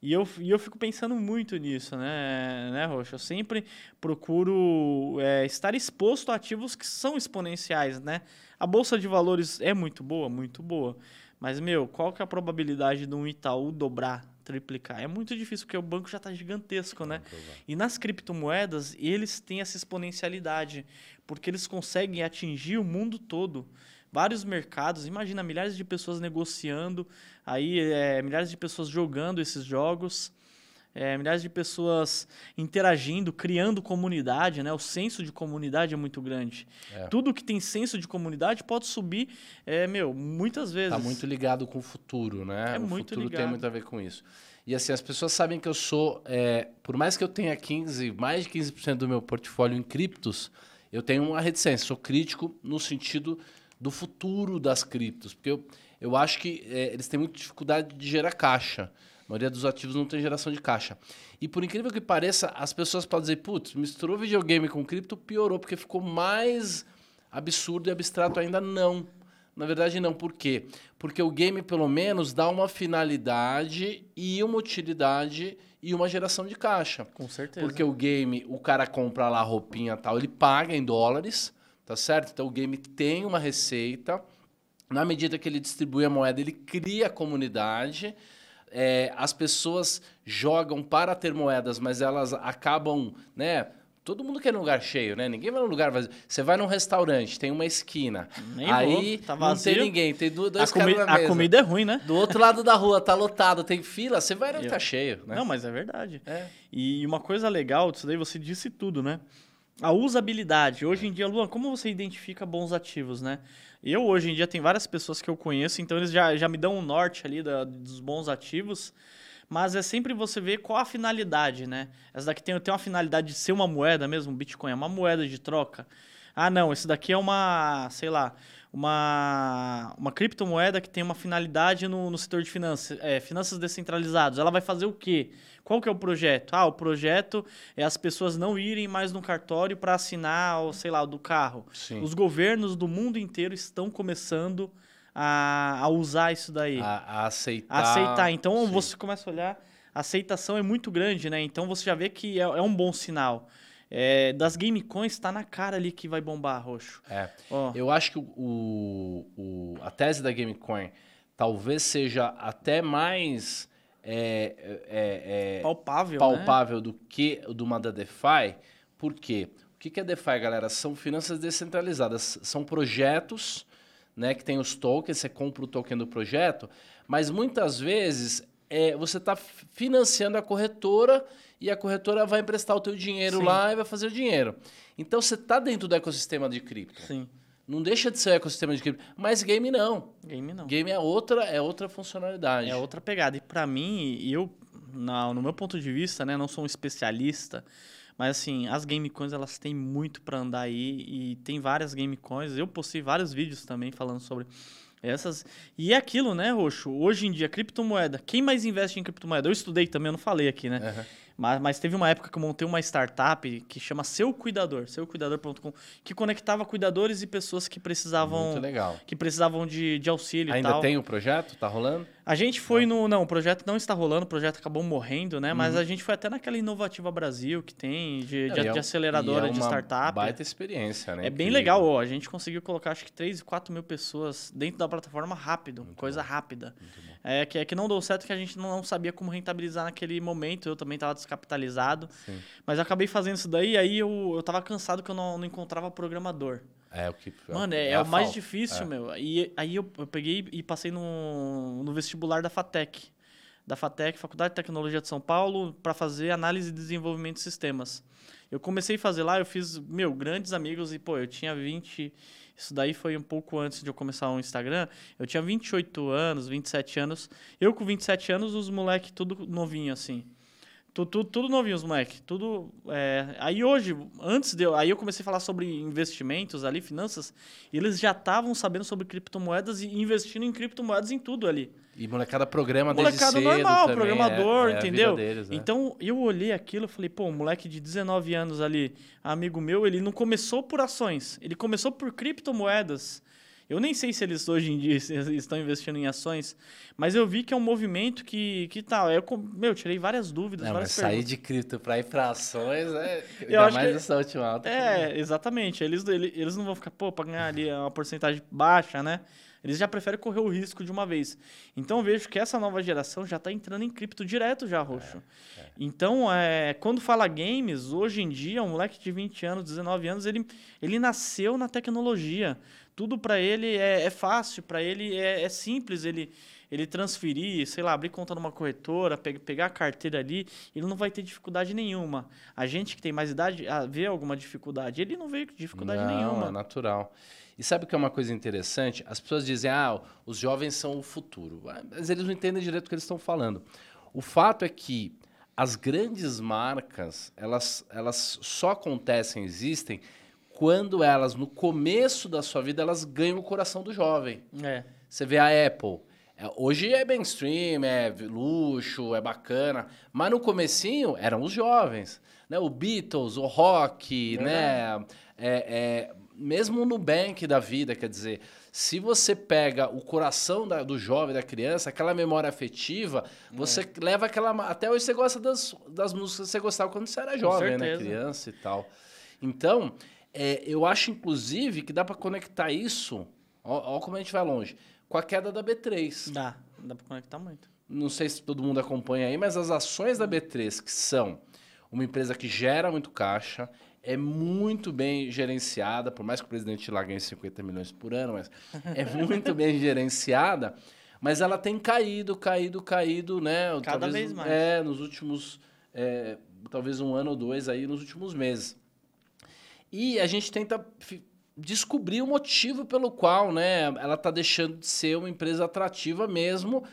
E eu, e eu fico pensando muito nisso, né, né Rocha? Eu sempre procuro é, estar exposto a ativos que são exponenciais, né? A Bolsa de Valores é muito boa, muito boa. Mas, meu, qual que é a probabilidade de um Itaú dobrar, triplicar? É muito difícil, porque o banco já está gigantesco, né? E nas criptomoedas, eles têm essa exponencialidade, porque eles conseguem atingir o mundo todo. Vários mercados, imagina milhares de pessoas negociando, aí é, milhares de pessoas jogando esses jogos, é, milhares de pessoas interagindo, criando comunidade, né? O senso de comunidade é muito grande. É. Tudo que tem senso de comunidade pode subir, é, meu, muitas vezes. Tá muito ligado com o futuro, né? É o muito futuro tem ligado. muito a ver com isso. E assim, as pessoas sabem que eu sou, é, por mais que eu tenha 15, mais de 15% do meu portfólio em criptos, eu tenho uma reticência, sou crítico no sentido do futuro das criptos, porque eu, eu acho que é, eles têm muita dificuldade de gerar caixa. A maioria dos ativos não tem geração de caixa. E por incrível que pareça, as pessoas podem dizer, putz, misturou videogame com cripto, piorou, porque ficou mais absurdo e abstrato ainda não. Na verdade, não. Por quê? Porque o game, pelo menos, dá uma finalidade e uma utilidade e uma geração de caixa. Com certeza. Porque o game, o cara compra lá a roupinha e tal, ele paga em dólares, tá certo? Então o game tem uma receita. Na medida que ele distribui a moeda, ele cria a comunidade. É, as pessoas jogam para ter moedas, mas elas acabam, né? Todo mundo quer um lugar cheio, né? Ninguém vai num lugar vazio. Você vai num restaurante, tem uma esquina. Nem aí vou, tá não tem ninguém, tem du- a, dois comi- caras na a mesa. comida é ruim, né? Do outro lado da rua, tá lotado, tem fila, você vai não Eu- tá cheio, né? Não, mas é verdade. É. E uma coisa legal disso daí, você disse tudo, né? A usabilidade. Hoje em dia, Luan, como você identifica bons ativos, né? Eu, hoje em dia, tem várias pessoas que eu conheço, então eles já, já me dão um norte ali da- dos bons ativos. Mas é sempre você ver qual a finalidade, né? Essa daqui tem, tem uma finalidade de ser uma moeda mesmo, Bitcoin, é uma moeda de troca. Ah, não, esse daqui é uma, sei lá, uma, uma criptomoeda que tem uma finalidade no, no setor de finanças, é, finanças descentralizadas. Ela vai fazer o quê? Qual que é o projeto? Ah, o projeto é as pessoas não irem mais no cartório para assinar, o, sei lá, o do carro. Sim. Os governos do mundo inteiro estão começando a, a usar isso daí A, a aceitar. aceitar. Então Sim. você começa a olhar, a aceitação é muito grande, né? Então você já vê que é, é um bom sinal. É, das gamecoins está na cara ali que vai bombar, roxo. É. Ó, Eu acho que o, o- o- a tese da Gamecoin talvez seja até mais é, é, é, palpável, né? palpável do que o de uma da DeFi. Por quê? O que que é DeFi, galera? São finanças descentralizadas. São projetos né, que tem os tokens, você compra o token do projeto, mas muitas vezes é, você está financiando a corretora e a corretora vai emprestar o teu dinheiro Sim. lá e vai fazer o dinheiro. Então você está dentro do ecossistema de cripto. Sim, Não deixa de ser o ecossistema de cripto. Mas game não. game não. Game é outra, é outra funcionalidade. É outra pegada. E pra mim, e eu, na- no meu ponto de vista, né, não sou um especialista, mas assim, as gamecoins elas têm muito pra andar aí e tem várias gamecoins. Eu postei vários vídeos também falando sobre essas. E é aquilo, né, Roxo? Hoje em dia, criptomoeda. Quem mais investe em criptomoeda? Eu estudei também, eu não falei aqui, né? Aham. Mas, mas teve uma época que eu montei uma startup que chama Seu Cuidador, seucuidador.com, que conectava cuidadores e pessoas que precisavam Muito legal. que precisavam de, de auxílio e Ainda tal. tem o projeto? Tá rolando? A gente foi no. Não, o projeto não está rolando, o projeto acabou morrendo, né? Mas a gente foi até naquela Inovativa Brasil que tem, de, de, Não, e é de aceleradora e é de startup. Baita experiência, né? É bem Incrível. legal, ó. A gente conseguiu colocar acho que 3 e 4 mil pessoas dentro da plataforma rápido, coisa rápida. É que, é que não deu certo que a gente não sabia como rentabilizar naquele momento. Eu também estava descapitalizado. Sim. Mas eu acabei fazendo isso daí, aí eu, eu tava cansado que eu não, não encontrava programador. É o que. Mano, é, é a o mais falta. difícil, É. meu. E aí eu, eu peguei e passei no, no vestibular da FATEC. Da FATEC, Faculdade de Tecnologia de São Paulo, para fazer análise e desenvolvimento de sistemas. Eu comecei a fazer lá, eu fiz, meu, grandes amigos e, pô, eu tinha 20. Isso daí foi um pouco antes de eu começar o Instagram. Eu tinha 28 anos, 27 anos. Eu com 27 anos, os moleques tudo novinho, assim. Tudo, tudo, novinho, os moleque. Tudo. é, Aí hoje, antes de eu. Aí eu comecei a falar sobre investimentos ali, finanças, e eles já estavam sabendo sobre criptomoedas e investindo em criptomoedas em tudo ali. E molecada programa desde Molecada normal, também, programador, é, é a vida entendeu? deles, né? Então eu olhei aquilo e falei, pô, um moleque de 19 anos ali, amigo meu, ele não começou por ações, ele começou por criptomoedas. Eu nem sei se eles hoje em dia estão investindo em ações, mas eu vi que é um movimento que, que tal. Eu, meu, tirei várias dúvidas, Não, mas várias sair perguntas. de cripto para ir para ações é Eu ainda mais que- essa última alta. É, exatamente. Eles, ele- eles não vão ficar, pô, pra ganhar ali uma porcentagem baixa, né? Eles já preferem correr o risco de uma vez. Então eu vejo que essa nova geração já está entrando em cripto direto já, Roxo. Então, é, quando fala games, hoje em dia, um moleque de 20 anos, 19 anos, ele, ele nasceu na tecnologia. Tudo para ele é, é fácil, para ele é, é simples ele, ele transferir, sei lá, abrir conta numa corretora, pe- pegar a carteira ali, ele não vai ter dificuldade nenhuma. A gente que tem mais idade ah, vê alguma dificuldade, ele não vê dificuldade Não, nenhuma. é natural. E sabe o que é uma coisa interessante? As pessoas dizem, ah, os jovens são o futuro. Ah, Mas eles não entendem direito o que eles estão falando. O fato é que as grandes marcas, elas, elas só acontecem, existem, quando elas, no começo da sua vida, elas ganham o coração do jovem. É. Você vê a Apple. é, Hoje é mainstream, é luxo, é bacana. Mas no comecinho eram os jovens. Né? O Beatles, o rock, né? É, é, mesmo o Nubank da vida, quer dizer, se você pega o coração da- do jovem, da criança, aquela memória afetiva, você leva aquela... Até hoje você gosta das, das músicas que você gostava quando você era jovem, né? Criança e tal. Então, é, eu acho, inclusive, que dá para conectar isso, ó, ó como a gente vai longe, com a queda da B3. Dá, dá pra conectar muito. Não sei se todo mundo acompanha aí, mas as ações da B3, que são uma empresa que gera muito caixa, é muito bem gerenciada, por mais que o presidente lá ganhe 50 milhões por ano, mas é muito bem gerenciada, mas ela tem caído, caído, caído, né? Cada Talvez, vez mais. É, nos últimos, é, talvez um ano ou dois aí, nos últimos meses. E a gente tenta descobrir o motivo pelo qual né, ela está deixando de ser uma empresa atrativa mesmo.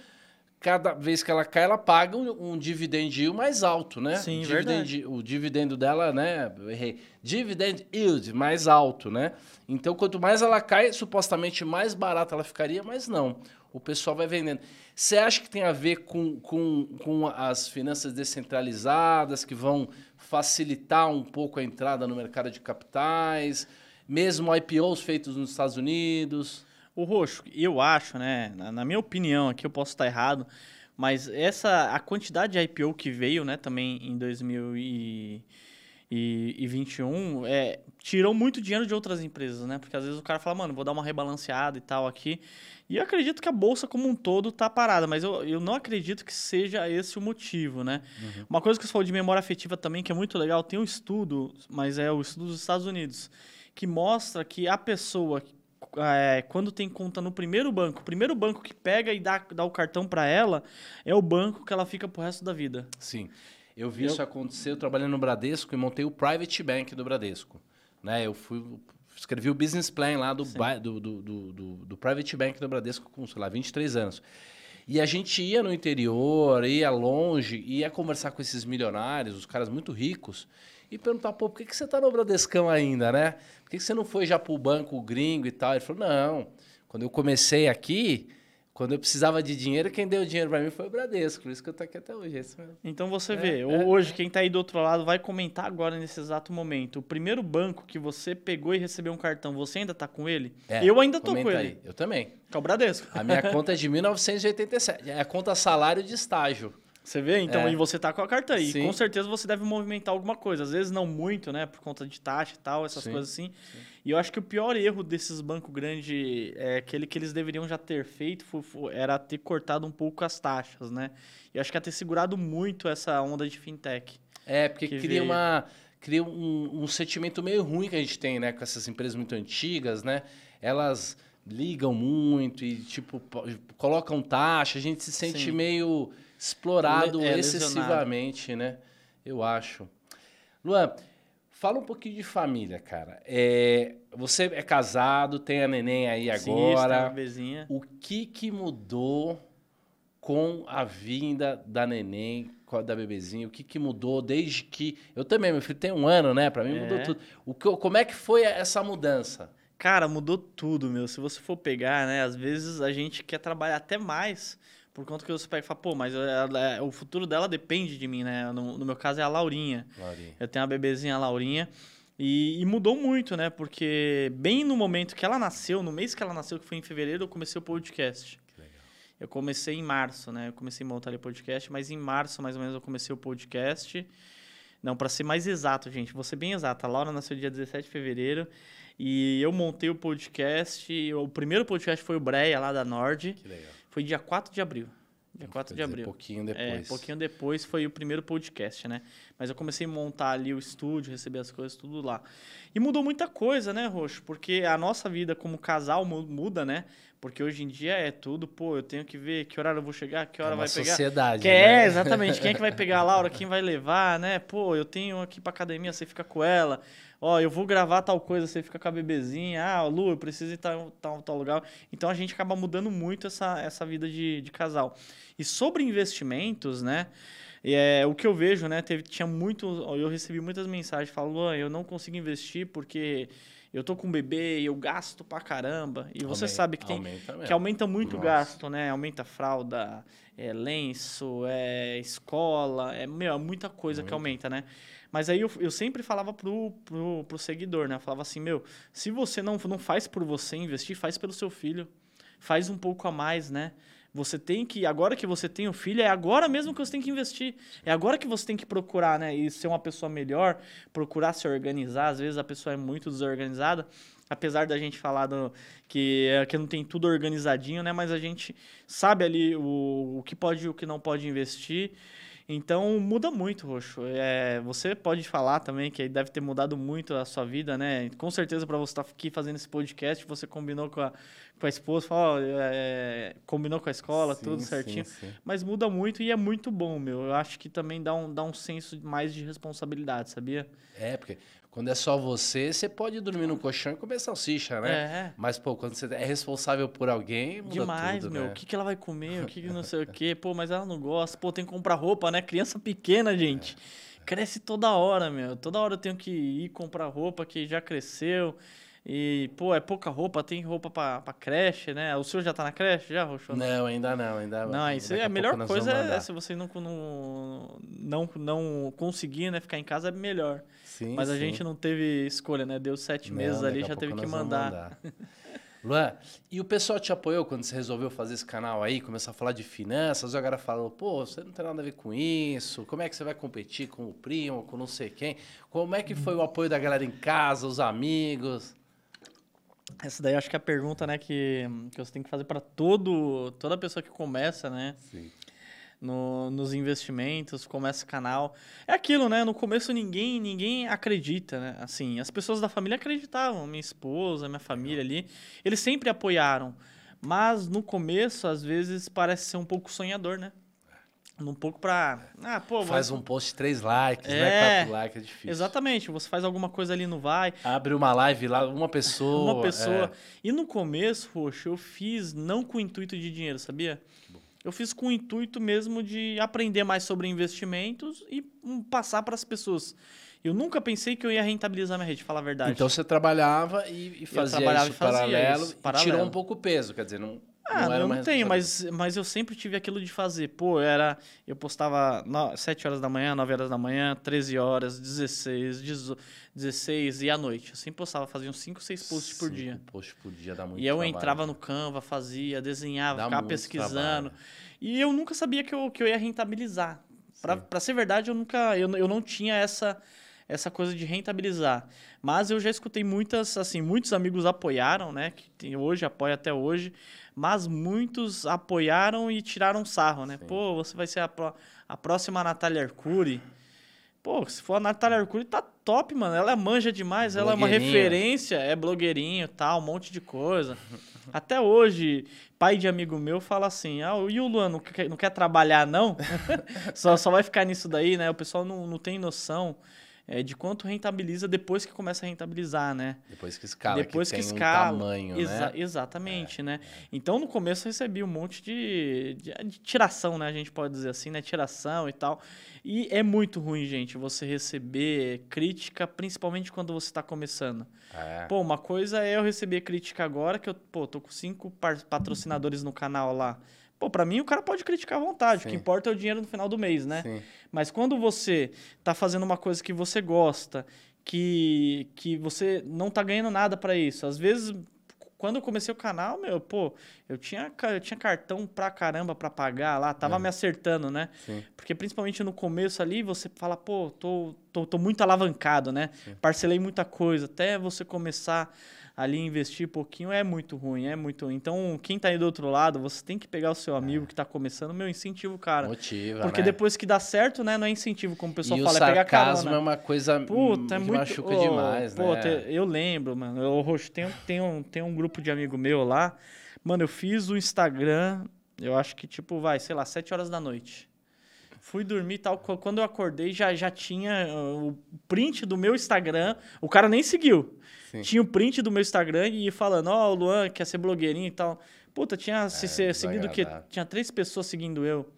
Cada vez que ela cai, ela paga um, um dividend yield mais alto, né? Sim, o verdade. O dividendo dela, né? Errei. Dividend yield mais alto, né? Então, quanto mais ela cai, supostamente mais barata ela ficaria, mas não. O pessoal vai vendendo. Você acha que tem a ver com, com, com as finanças descentralizadas que vão facilitar um pouco a entrada no mercado de capitais? Mesmo IPOs feitos nos Estados Unidos? O roxo, eu acho, né? Na, minha opinião, aqui eu posso estar errado, mas essa a quantidade de IPO que veio, né, também em 2021, é, tirou muito dinheiro de outras empresas, né? Porque às vezes o cara fala, mano, vou dar uma rebalanceada e tal aqui. E eu acredito que a bolsa como um todo tá parada, mas eu, eu não acredito que seja esse o motivo, né? Uma coisa que você falou de memória afetiva também, que é muito legal, tem um estudo, mas é o estudo dos Estados Unidos, que mostra que a pessoa é, quando tem conta no primeiro banco, o primeiro banco que pega e dá, dá o cartão para ela é o banco que ela fica pro resto da vida. Sim. Eu vi Eu- isso acontecer, eu trabalhei no Bradesco e montei o Private Bank do Bradesco. Né? Eu fui, escrevi o business plan lá do, do, do, do- do Private Bank do Bradesco com, sei lá, 23 anos. E a gente ia no interior, ia longe, ia conversar com esses milionários, os caras muito ricos, e perguntar, pô, por que, que você tá no Bradescão ainda, né? Por que, que você não foi já pro banco gringo e tal? Ele falou, não, quando eu comecei aqui, quando eu precisava de dinheiro, quem deu dinheiro para mim foi o Bradesco, por isso que eu tô aqui até hoje. é. Então você É, vê, é, hoje quem tá aí do outro lado vai comentar agora nesse exato momento. O primeiro banco que você pegou e recebeu um cartão, você ainda tá com ele? É, eu ainda tô com aí. ele. Eu também. Que é o Bradesco. A minha conta é de 1987. É a conta salário de estágio. Você vê? Então, É. e você tá com a carta aí. Sim. Com certeza você deve movimentar alguma coisa. Às vezes não muito, né? Por conta de taxa e tal, essas Sim, coisas assim. E eu acho que o pior erro desses bancos grandes, é aquele que eles deveriam já ter feito, era ter cortado um pouco as taxas, né? E eu acho que ia ter segurado muito essa onda de fintech. É, porque Que cria veio. uma cria um, um sentimento meio ruim que a gente tem, né, com essas empresas muito antigas, né? Elas ligam muito e tipo po- colocam taxa, a gente se sente Sim. meio explorado é, excessivamente, né? Eu acho. Luan, fala um pouquinho de família, cara. É, você é casado, tem a neném aí Sim, agora. bebezinha. O que que mudou com a vinda da neném, da bebezinha? O que, que mudou desde que. Eu também, meu filho tem um ano, né? Pra mim mudou É. tudo. O que, como é que foi essa mudança? Cara, mudou tudo, meu. Se você for pegar, né? Às vezes a gente quer trabalhar até mais por conta que você pega e fala, pô, mas ela- o futuro dela depende de mim, né? No, no meu caso é a Laurinha. Laurinha? Eu tenho a bebezinha a Laurinha. E, e mudou muito, né? Porque bem no momento que ela nasceu, no mês que ela nasceu, que foi em fevereiro, eu comecei o podcast. Que legal. Eu comecei em março, né? Eu comecei a montar ali o podcast, mas em março, mais ou menos, eu comecei o podcast. Não, para ser mais exato, gente, vou ser bem exato. A Laura nasceu dia 17 de fevereiro e eu montei o podcast. O primeiro podcast foi o Breia, lá da Nord. Que legal. Foi dia 4 de abril. Dia 4 Quer de abril. pouquinho É, depois. pouquinho depois foi o primeiro podcast, né? Mas eu comecei a montar ali o estúdio, receber as coisas, tudo lá. E mudou muita coisa, né, Roxo? Porque a nossa vida como casal mu- muda, né? Porque hoje em dia é tudo, pô, eu tenho que ver que horário eu vou chegar, que É hora uma vai pegar. sociedade. Que é, né? exatamente. Quem é que vai pegar a Laura? Quem vai levar, né? Pô, eu tenho aqui pra academia, você fica com ela. Ó, eu vou gravar tal coisa, você fica com a bebezinha. Ah, Lu, eu preciso ir tal, tal, tal lugar. Então a gente acaba mudando muito essa, essa vida de, de casal. E sobre investimentos, né? É, o que eu vejo, né? Teve, tinha muito. Eu recebi muitas mensagens falando, Luan, eu não consigo investir porque eu tô com um bebê e eu gasto pra caramba. E você Aumenta- sabe que tem, aumenta que aumenta muito o Nossa. gasto, né? Aumenta a fralda, é lenço, é escola, é, meu, é muita coisa que Muito. aumenta, né? Mas aí eu, eu sempre falava pro, pro, pro seguidor, né? Eu falava assim, meu, se você não, não faz por você investir, faz pelo seu filho. Faz um pouco a mais, né? Você tem que, agora que você tem o filho, é agora mesmo que você tem que investir. É agora que você tem que procurar, né? E ser uma pessoa melhor, procurar se organizar. Às vezes a pessoa é muito desorganizada. Apesar da gente falar do, que, é, que não tem tudo organizadinho, né? Mas a gente sabe ali o, o que pode e o que não pode investir. Então muda muito, Roxo. É, você pode falar também que aí deve ter mudado muito a sua vida, né? Com certeza para você estar aqui fazendo esse podcast, você combinou com a, com a esposa, é, combinou com a escola, Sim, tudo sim, certinho. sim. Mas muda muito e é muito bom, meu. Eu acho que também dá um, dá um senso mais de responsabilidade, sabia? É, porque quando é só você, você pode dormir no colchão e comer salsicha, né? É. Mas, pô, quando você é responsável por alguém, muda Demais, tudo, meu. né? O que, que ela vai comer? O que, que não sei o quê? Pô, mas ela não gosta. Pô, tem que comprar roupa, né? Criança pequena, gente. Cresce toda hora, meu. Toda hora eu tenho que ir comprar roupa que já cresceu. E, pô, é pouca roupa, tem roupa pra, pra creche, né? O senhor já tá na creche, já, Roxo? Não, ainda não, ainda Não, isso daqui é a melhor coisa é mandar. se você não, não, não, não conseguir, né? Ficar em casa é melhor. Sim, Mas a sim. gente não teve escolha, né? Deu sete Não, meses ali, já teve que vamos mandar. Luan, e o pessoal te apoiou quando você resolveu fazer esse canal aí, começar a falar de finanças, e a galera falou, pô, você não tem nada a ver com isso, como é que você vai competir com o primo, com não sei quem? Como é que foi o apoio da galera em casa, os amigos? Essa daí eu acho que é a pergunta, né, que, que você tem que fazer para todo toda pessoa que começa, né, Sim. No, nos investimentos, começa canal. É aquilo, né? No começo ninguém ninguém acredita, né? Assim, as pessoas da família acreditavam, minha esposa, minha família ali, eles sempre apoiaram. Mas no começo, às vezes, parece ser um pouco sonhador, né? Um pouco pra. Ah, pô, Faz mas- um post, três likes, né? É, Quatro likes, é difícil. Exatamente, você faz alguma coisa ali não vai. Abre uma live lá, uma pessoa. Uma pessoa. é. E no começo, Roxo, eu fiz não com o intuito de dinheiro, sabia? Eu fiz com o intuito mesmo de aprender mais sobre investimentos e hum, passar para as pessoas. Eu nunca pensei que eu ia rentabilizar minha rede, falar a verdade. Então você trabalhava e, e fazia trabalhava isso e fazia paralelo, isso, paralelo. tirou um pouco o peso, quer dizer, não, Ah, não não tenho, mas, mas eu sempre tive aquilo de fazer. Pô, era. Eu postava no, 7 horas da manhã, 9 horas da manhã, 13 horas, 16, 18, 16 e à noite. Eu sempre postava, fazia uns 5, 6 posts por Cinco dia. posts por dia dá muito E eu trabalho. entrava no Canva, fazia, desenhava, Dá ficava pesquisando. trabalho. E eu nunca sabia que eu, que eu ia rentabilizar. Pra ser verdade, eu nunca. Eu, eu não tinha essa, essa coisa de rentabilizar. Mas eu já escutei muitas, assim, muitos amigos apoiaram, né? Que tem hoje, apoia até hoje. Mas muitos apoiaram e tiraram sarro, né? Sim. Pô, você vai ser a, pró- a próxima Natália Arcuri. Pô, se for a Natália Arcuri, tá top, mano. Ela manja demais, ela é uma referência, é blogueirinho tal, um monte de coisa. Até hoje, pai de amigo meu fala assim: ah, e o Luan não quer, não quer trabalhar, não? só, só vai ficar nisso daí, né? O pessoal não, não tem noção. É de quanto rentabiliza depois que começa a rentabilizar, né? Depois que escala, depois que, que, escala. um tamanho, Exa- né? Exatamente, né? Então, no começo, eu recebi um monte de, de, de tiração, né? A gente pode dizer assim, né? Tiração e tal. E é muito ruim, gente, você receber crítica, principalmente quando você está começando. É. Pô, uma coisa é eu receber crítica agora, que eu, pô, tô com cinco patrocinadores no canal lá. Pô, pra mim o cara pode criticar à vontade, o que Sim. importa é o dinheiro no final do mês, né? Sim. Mas quando você tá fazendo uma coisa que você gosta, que, que você não tá ganhando nada pra isso, às vezes, quando eu comecei o canal, meu, pô, eu tinha, eu tinha cartão pra caramba pra pagar lá, tava É. me acertando, né? Sim. Porque principalmente no começo ali, você fala, pô, tô, tô, tô muito alavancado, né? Parcelei muita coisa. Até você começar ali investir pouquinho é muito ruim, é muito ruim. Então, quem tá aí do outro lado, você tem que pegar o seu amigo que tá começando, meu, incentivo, cara. Motiva, Porque né? depois que dá certo, né? Não é incentivo, como o pessoal e fala, o é pegar sarcasmo carona. é uma coisa Puta, é que muito. machuca ô, demais, pô, né? te- eu lembro, mano. Eu, Roxo, tem, um- tem, um, tem um grupo de amigo meu lá. Mano, eu fiz o Instagram, eu acho que, tipo, vai, sei lá, 7 horas da noite. Fui dormir e tal. qu- Quando eu acordei, já, já tinha uh, o print do meu Instagram. O cara nem seguiu. Sim. Tinha o print do meu Instagram e falando, ó, o Luan quer ser blogueirinho e tal. Puta, tinha se, se- seguido o quê? Tinha três pessoas seguindo eu.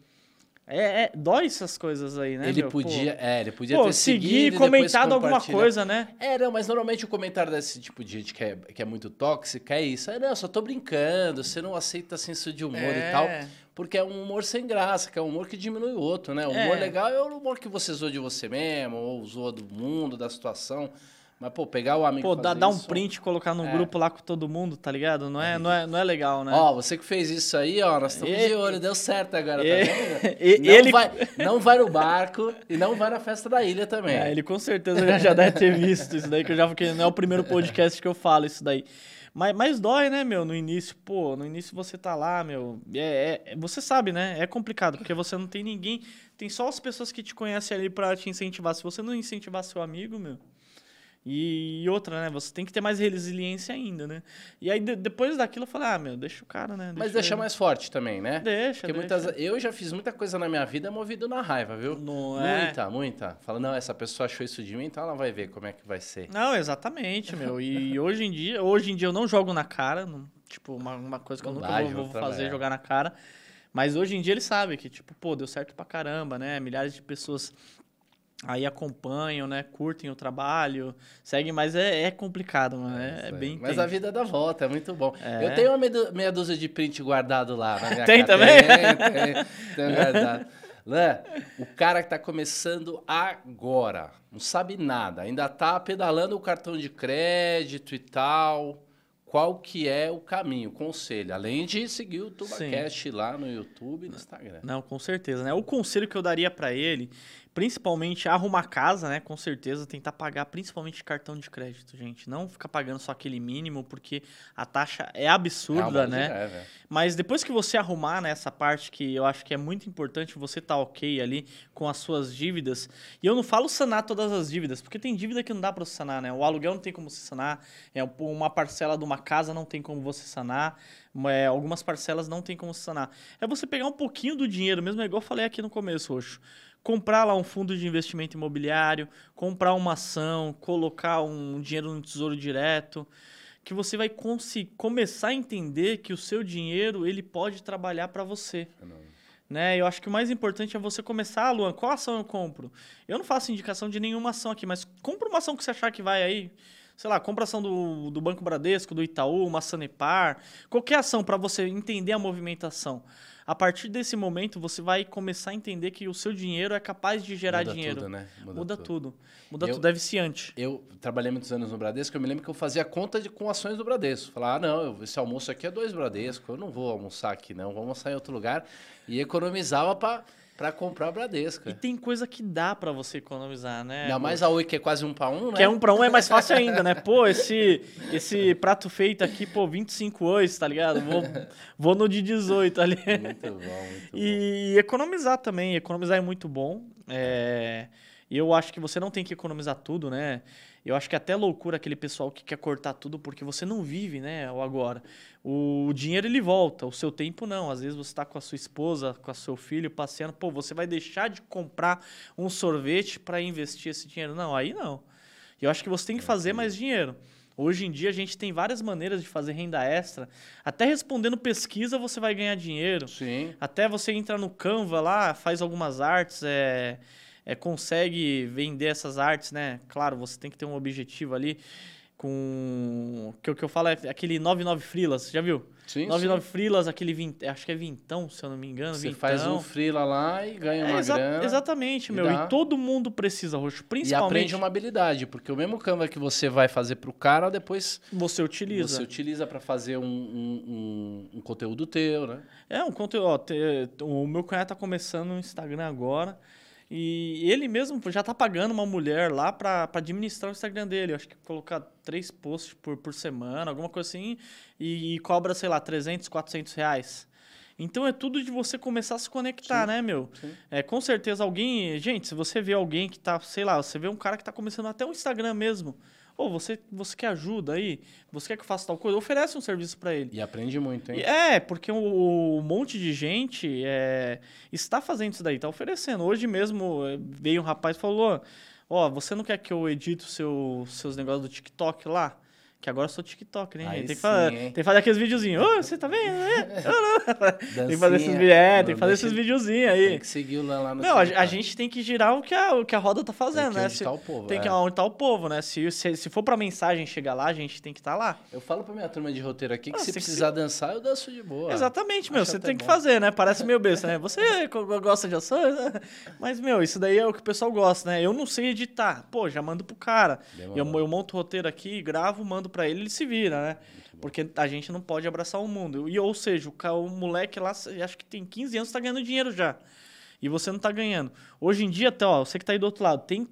É, é, dói essas coisas aí, né? ele meu? Pô. podia, é, ele podia Pô, ter seguir seguido e comentado alguma coisa, né? É, não, mas normalmente o comentário desse tipo de gente que é, que é muito tóxica é isso. É, não, só tô brincando, você não aceita senso de humor É. e tal. Porque é um humor sem graça, que é um humor que diminui o outro, né? O humor É. legal é o humor que você zoa de você mesmo, ou zoa do mundo, da situação. Mas, pô, pegar o amigo Pô, dá, dá um print e colocar no É. grupo lá com todo mundo, tá ligado? Não é, não é, não é legal, né? Ó, você que fez isso aí, ó, nós estamos E- de olho, deu certo agora, tá e- vendo? e- não, ele- vai, não vai no barco e não vai na festa da ilha também. É, ele com certeza já, já deve ter visto isso daí, que eu já porque não é o primeiro podcast que eu falo isso daí. Mas, mas dói, né, meu, no início. Pô, no início você tá lá, meu. É, é- você sabe, né? É complicado, porque você não tem ninguém. Tem só as pessoas que te conhecem ali pra te incentivar. Se você não incentivar seu amigo, meu. E, outra, né? Você tem que ter mais resiliência ainda, né? E aí de- depois daquilo eu falei, ah, meu, deixa o cara, né? Mas deixa ele- mais forte também, né? Deixa, Porque deixa. muitas eu já fiz muita coisa na minha vida movido na raiva, viu? Não é? Muita, muita. Fala, não, essa pessoa achou isso de mim, então ela vai ver como é que vai ser. Não, exatamente, meu. E hoje em dia, hoje em dia eu não jogo na cara, não- tipo, uma, uma coisa que eu Não nunca vou, vou fazer, é. jogar na cara. Mas hoje em dia ele sabe que, tipo, pô, deu certo pra caramba, né? Milhares de pessoas aí acompanham, né? Curtem o trabalho, seguem, mas é, é complicado, mano. É, é bem Mas a vida dá volta, é muito bom. É. Eu tenho uma meia, dúzia de print guardado lá na minha Tem casa. também? Tem, tem, guardado. Lã, o cara que tá começando agora, não sabe nada, ainda tá pedalando o cartão de crédito e tal. Qual que é o caminho, o conselho? Além de seguir o TubaCast lá no YouTube e no Instagram. Não, com certeza, né? O conselho que eu daria pra ele, principalmente arrumar casa, né? Com certeza, tentar pagar principalmente cartão de crédito, gente. Não ficar pagando só aquele mínimo, porque a taxa é absurda, É né? velho. Mas depois que você arrumar né, essa parte que eu acho que é muito importante, você tá ok ali com as suas dívidas. E eu não falo sanar todas as dívidas, porque tem dívida que não dá para sanar, né? O aluguel não tem como você sanar, é uma parcela de uma casa não tem como você sanar, é, algumas parcelas não tem como sanar. É você pegar um pouquinho do dinheiro, mesmo é igual eu falei aqui no começo, Roxo. Comprar lá um fundo de investimento imobiliário, comprar uma ação, colocar um dinheiro no tesouro direto que você vai começar a entender que o seu dinheiro ele pode trabalhar para você. Né? Eu acho que o mais importante é você começar, Luan, qual ação eu compro? Eu não faço indicação de nenhuma ação aqui, mas compra uma ação que você achar que vai aí. Sei lá, compra ação do, do Banco Bradesco, do Itaú, uma Sanepar, qualquer ação para você entender a movimentação. A partir desse momento, você vai começar a entender que o seu dinheiro é capaz de gerar Muda dinheiro. tudo, né? Muda, tudo. Muda Eu- tudo. É viciante. Eu trabalhei muitos anos no Bradesco, eu me lembro que eu fazia conta de, com ações do Bradesco. Falava, ah, não, esse almoço aqui é dois Bradesco, eu não vou almoçar aqui, não, vou almoçar em outro lugar. E economizava para comprar o Bradesco. E tem coisa que dá para você economizar, né? Ainda mais a Oi, que é quase um para um, né? Que é um para um é mais fácil ainda, né? Pô, esse, esse prato feito aqui, pô, 25 ois, tá ligado? Vou, vou no de 18 ali. Muito bom, muito bom. E economizar também, economizar é muito bom. É, E eu acho que você não tem que economizar tudo, né? Eu acho que é até loucura aquele pessoal que quer cortar tudo porque você não vive, né? O agora. O dinheiro ele volta, o seu tempo não. Às vezes você está com a sua esposa, com o seu filho passeando, pô, você vai deixar de comprar um sorvete para investir esse dinheiro? Não, aí não. Eu acho que você tem que fazer mais dinheiro. Hoje em dia a gente tem várias maneiras de fazer renda extra. Até respondendo pesquisa você vai ganhar dinheiro. Sim. Até você entra no Canva lá, faz algumas artes, é, é, consegue vender essas artes, né? Claro, você tem que ter um objetivo ali com... Que o que eu falo é aquele 99 Freelas, já viu? Sim, 99 Freelas, aquele vinte, acho que é vintão, se eu não me engano. Você vintão. faz um freela lá e ganha É, uma exa- grana. Exatamente, e meu. dá. E todo mundo precisa, Roxo. E Principalmente aprende uma habilidade, porque o mesmo Canva que você vai fazer pro cara, depois você utiliza. você utiliza para fazer um, um, um- um conteúdo teu, né? É, um conteúdo. Ó, te- o meu cunhado tá começando no Instagram agora. E ele mesmo já tá pagando uma mulher lá pra, pra administrar o Instagram dele. Eu acho que colocar três posts por, por semana, alguma coisa assim. E, e cobra, sei lá, 300, 400 reais. Então é tudo de você começar a se conectar, Sim, né, meu? sim. É, com certeza alguém. Gente, se você vê alguém que tá, sei lá, você vê um cara que tá começando até o Instagram mesmo. Ou você, você quer ajuda aí? Você quer que eu faça tal coisa? Oferece um serviço pra ele. E aprende muito, hein? E É, porque o, o monte de gente é, está fazendo isso daí, está oferecendo. Hoje mesmo é, veio um rapaz e falou: Ó, você não quer que eu edite os seu, seus negócios do TikTok lá? Que agora eu sou TikTok, né, Aí? Tem que, sim, fazer, hein? tem que fazer aqueles videozinhos. Ô, você tá vendo? É, tem que fazer esses, é, tem Não que fazer esses videozinhos aí. Tem que seguir lá, lá no Meu, a, a gente tem que girar o que a, o que a roda tá fazendo, Tem que né? Se- tá o povo, tem que é. onde tá o povo, né? Se, se, se for pra mensagem chegar lá, a gente tem que estar lá. Eu falo pra minha turma de roteiro aqui que Ah, se que precisar dançar, eu danço de boa. Exatamente, meu. Acho Você tem que bom. fazer, né? Parece meio besta, né? Você gosta de ações, né? mas, meu, isso daí é o que o pessoal gosta, né? Eu não sei editar. Pô, já mando pro cara. Eu, eu monto o roteiro aqui, gravo, mando pra ele, ele se vira, né? Porque a gente não pode abraçar o mundo. E, ou seja, o, o moleque lá, acho que tem 15 anos, tá ganhando dinheiro já. E você não tá ganhando. Hoje em dia, até, ó, você que tá aí do outro lado, tem,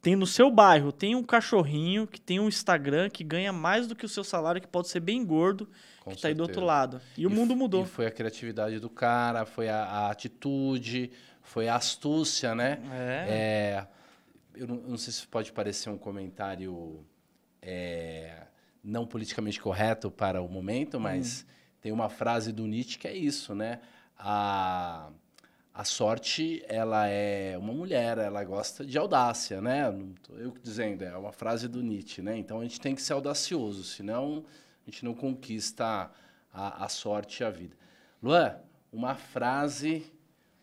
tem no seu bairro, tem um cachorrinho que tem um Instagram que ganha mais do que o seu salário, que pode ser bem gordo, Com que tá aí do outro lado. E, o mundo mudou. E foi a criatividade do cara, foi a, a atitude, foi a astúcia, né? É. É, eu, não, eu não sei se pode parecer um comentário é, não politicamente correto para o momento, mas tem uma frase do Nietzsche que é isso, né? A, a sorte, ela é uma mulher, ela gosta de audácia, né? Não tô eu dizendo, é uma frase do Nietzsche, né? Então a gente tem que ser audacioso, senão a gente não conquista a, a sorte e a vida. Luan, uma frase,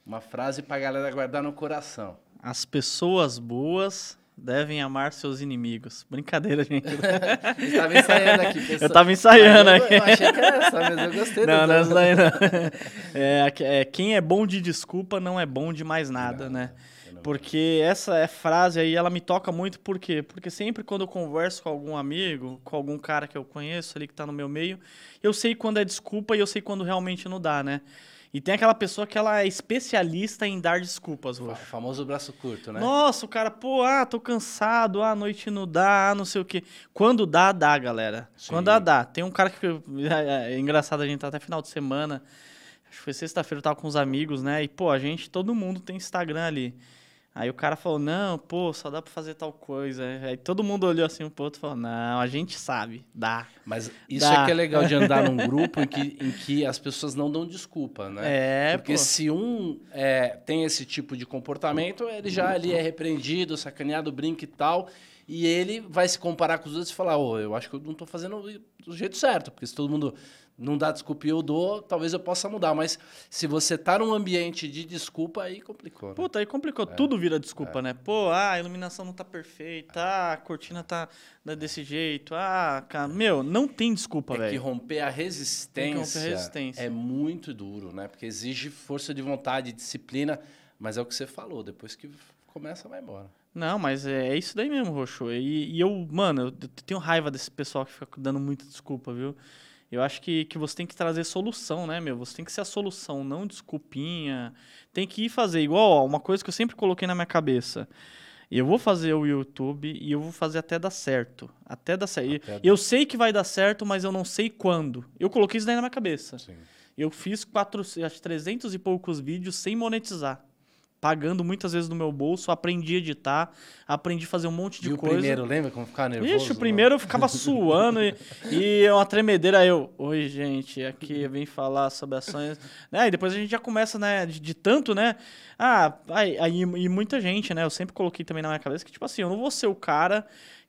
uma frase para a galera guardar no coração. As pessoas boas devem amar seus inimigos. Brincadeira, gente. Eu estava ensaiando aqui. Eu tava ensaiando eu, aqui. Eu achei que era essa, mas eu gostei Não, não, isso daí não. É, aqui- é, quem é bom de desculpa não é bom de mais nada, né? Porque essa é frase aí, ela me toca muito, por quê? Porque sempre quando eu converso com algum amigo, com algum cara que eu conheço ali que tá no meu meio, eu sei quando é desculpa e eu sei quando realmente não dá, né? E tem aquela pessoa que ela é especialista em dar desculpas, O Roxo. famoso braço curto, né? Nossa, o cara, pô, ah, tô cansado, ah, a noite não dá, ah, não sei o quê. Quando dá, dá, galera. Sim. Quando dá, dá. Tem um cara que. É, é engraçado, a gente tá até final de semana. Acho que foi sexta-feira, eu tava com os amigos, né? E, pô, a gente, todo mundo tem Instagram ali. Aí o cara falou, não, pô, só dá pra fazer tal coisa. Aí todo mundo olhou assim um pro outro e falou, não, a gente sabe, dá. Mas isso Dá. é que é legal de andar num grupo em que, em que as pessoas não dão desculpa, né? É, Porque pô. se um é, tem esse tipo de comportamento, ele já ali é repreendido, sacaneado, brinca e tal. E ele vai se comparar com os outros e falar, ô, eu acho que eu não tô fazendo do jeito certo. Porque se todo mundo não dá desculpa e eu dou, talvez eu possa mudar. Mas se você tá num ambiente de desculpa, aí complicou. Né? Puta, aí complicou. Tudo vira desculpa, né? Pô, ah, a iluminação não tá perfeita, ah, a cortina tá né, desse jeito, ah, cara. Meu, não tem desculpa, É que velho. romper a Tem que romper resistência, a resistência. é muito duro, né? Porque exige força de vontade, disciplina, mas é o que você falou, depois que começa, vai embora. Não, mas é, é isso daí mesmo, Roxo. E, e eu, mano, eu tenho raiva desse pessoal que fica dando muita desculpa, viu? Eu acho que, que você tem que trazer solução, né, meu? Você tem que ser a solução, não desculpinha. Tem que ir fazer igual, ó, uma coisa que eu sempre coloquei na minha cabeça. Eu vou fazer o YouTube e eu vou fazer até dar certo. Até dar certo. Até dar. Eu sei que vai dar certo, mas eu não sei quando. Eu coloquei isso daí na minha cabeça. Sim. Eu fiz quatro, acho que 300 e poucos vídeos sem monetizar. Pagando muitas vezes no meu bolso, aprendi a editar, aprendi a fazer um monte de e coisa. o primeiro, lembra como ficava nervoso? Ixi, o primeiro eu ficava suando e, e uma tremedeira. Eu, oi, gente, aqui eu vim falar sobre ações. né? E depois a gente já começa, né, de, de tanto, né? Ah, aí, aí, e muita gente, né? Eu sempre coloquei também na minha cabeça que, tipo assim, eu não vou ser o cara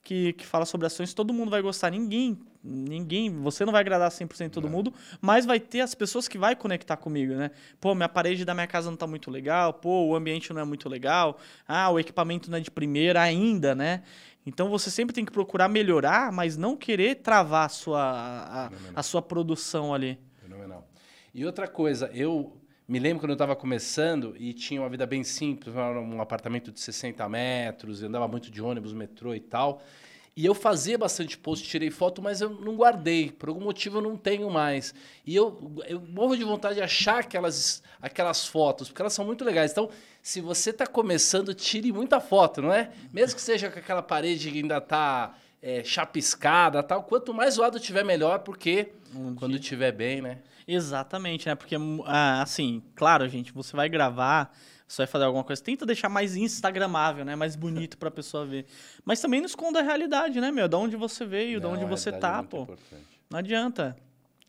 que, que fala sobre ações, todo mundo vai gostar. Ninguém, ninguém, você não vai agradar 100% todo mundo, mas vai ter as pessoas que vai conectar comigo, né? Pô, minha parede da minha casa não tá muito legal, pô, o ambiente não é muito legal, ah, o equipamento não é de primeira ainda, né? Então você sempre tem que procurar melhorar, mas não querer travar a sua, a, a sua produção ali. Fenomenal. E outra coisa, eu me lembro quando eu estava começando e tinha uma vida bem simples, um apartamento de 60 metros, eu andava muito de ônibus, metrô e tal. E eu fazia bastante post, tirei foto, mas eu não guardei. Por algum motivo eu não tenho mais. E eu, eu morro de vontade de achar aquelas, aquelas fotos, porque elas são muito legais. Então, se você está começando, tire muita foto, não é? Mesmo que seja com aquela parede que ainda está é, chapiscada tal. Quanto mais zoado tiver, melhor, porque um quando tiver bem, né? Exatamente, né? Porque, ah, assim, claro, gente, você vai gravar você vai fazer alguma coisa, tenta deixar mais instagramável, né? Mais bonito para a pessoa ver. Mas também não esconda a realidade, né, meu? Da onde você veio, não, de onde você tá, é pô. Importante. Não adianta.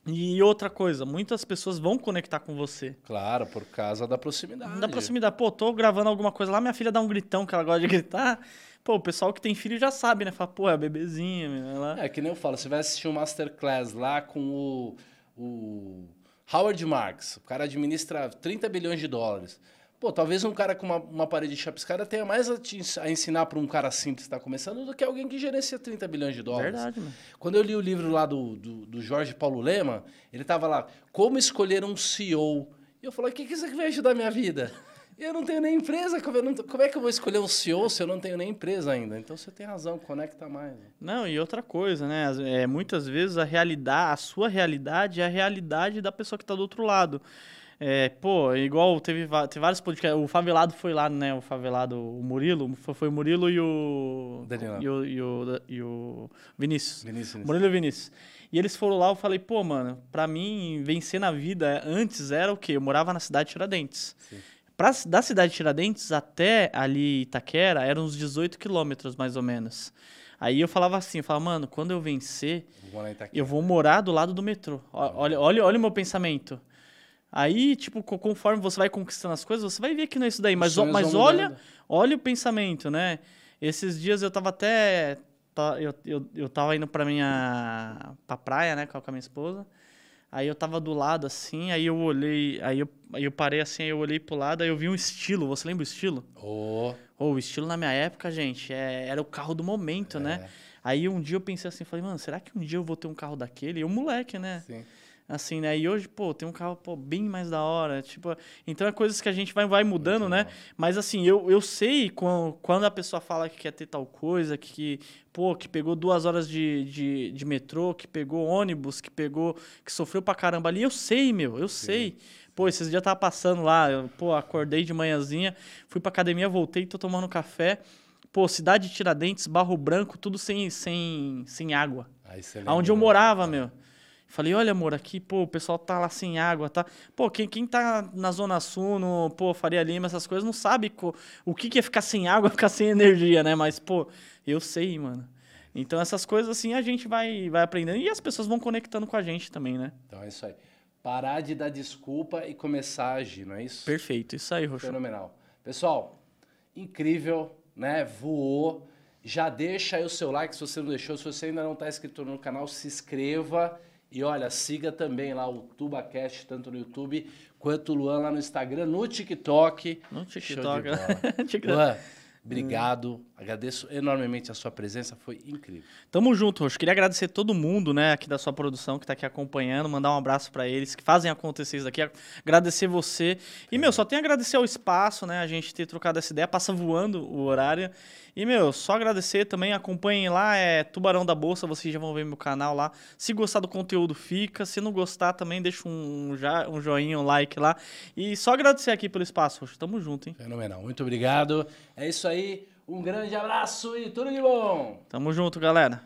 E outra coisa, muitas pessoas vão conectar com você. Claro, por causa da proximidade. Da proximidade. Pô, tô gravando alguma coisa lá, minha filha dá um gritão que ela gosta de gritar. Pô, o pessoal que tem filho já sabe, né? Fala, pô, é bebezinha. Ela... É, que nem eu falo, você vai assistir um masterclass lá com o, o Howard Marks. O cara administra 30 bilhões de dólares. Pô, talvez um cara com uma, uma parede chapiscada tenha mais a, te, a ensinar para um cara simples que está começando do que alguém que gerencia 30 bilhões de dólares. Verdade, mano. Quando eu li o livro lá do, do, do Jorge Paulo Lema, ele tava lá, como escolher um CEO. E eu falei, o que, que isso aqui vai ajudar a minha vida? Eu não tenho nem empresa, como, não, como, é que eu vou escolher um CEO se eu não tenho nem empresa ainda? Então você tem razão, conecta mais. Não, e outra coisa, né? É, muitas vezes a realidade, a sua realidade é a realidade da pessoa que está do outro lado. É, pô, igual teve, teve vários podcasts. O Favelado foi lá, né? O Favelado, o Murilo. Foi, foi o Murilo e o. Daniel. E o, e o, e o Vinícius. Vinícius. Murilo e Vinícius. E eles foram lá, eu falei, pô, mano, pra mim, vencer na vida antes era o quê? Eu morava na cidade de Tiradentes. Sim. Pra, da cidade de Tiradentes até ali Itaquera eram uns 18 quilômetros, mais ou menos. Aí eu falava assim, eu falava, mano, quando eu vencer, vou eu vou morar do lado do metrô. Olha, olha, olha o meu pensamento. Aí, tipo, conforme você vai conquistando as coisas, você vai ver que não é isso daí. Mas, mas olha, olha o pensamento, né? Esses dias eu tava até. Eu, eu, eu tava indo pra minha. pra praia, né, com a minha esposa. Aí eu tava do lado assim, aí eu olhei, aí eu, aí eu parei assim, aí eu olhei pro lado, aí eu vi um estilo. Você lembra o estilo? Oh. oh o estilo na minha época, gente, é, era o carro do momento, né? é. né? Aí um dia eu pensei assim, falei, mano, será que um dia eu vou ter um carro daquele? E o moleque, né? Sim. Assim, né? E hoje, pô, tem um carro pô, bem mais da hora. Tipo, então é coisas que a gente vai, vai mudando, Muito né? Mas assim, eu, eu sei quando, quando a pessoa fala que quer ter tal coisa, que, pô, que pegou duas horas de, de, de metrô, que pegou ônibus, que pegou. que sofreu pra caramba ali. Eu sei, meu, eu Sim. sei. Pô, esses dias eu tava passando lá, eu, pô, acordei de manhãzinha, fui pra academia, voltei, tô tomando café. Pô, cidade de Tiradentes, Barro Branco, tudo sem, sem, sem água. Aí Onde eu morava, é. meu. Falei, olha, amor, aqui, pô, o pessoal tá lá sem água, tá? Pô, quem, quem tá na Zona Sul, no, pô, Faria Lima, essas coisas, não sabe co, o que, que é ficar sem água, ficar sem energia, né? Mas, pô, eu sei, mano. Então, essas coisas, assim, a gente vai, vai aprendendo e as pessoas vão conectando com a gente também, né? Então, é isso aí. Parar de dar desculpa e começar a agir, não é isso? Perfeito, isso aí, Roxo. Fenomenal. Pessoal, incrível, né? Voou. Já deixa aí o seu like se você não deixou. Se você ainda não está inscrito no canal, se inscreva e olha, siga também lá o TubaCast, tanto no YouTube quanto o Luan lá no Instagram, no TikTok. No TikTok. Luan, Obrigado, agradeço enormemente a sua presença, foi incrível. Tamo junto, Roxo. Queria agradecer todo mundo, né, aqui da sua produção que tá aqui acompanhando, mandar um abraço para eles que fazem acontecer isso daqui, agradecer você. E, é. meu, só tenho a agradecer ao espaço, né, a gente ter trocado essa ideia, passa voando o horário. E, meu, só agradecer também, acompanhem lá, é Tubarão da Bolsa, vocês já vão ver meu canal lá. Se gostar do conteúdo, fica. Se não gostar, também deixa um, um joinha, um like lá. E só agradecer aqui pelo espaço, Roxo. Tamo junto, hein? Fenomenal, muito obrigado. É isso aí, um grande abraço e tudo de bom! Tamo junto, galera.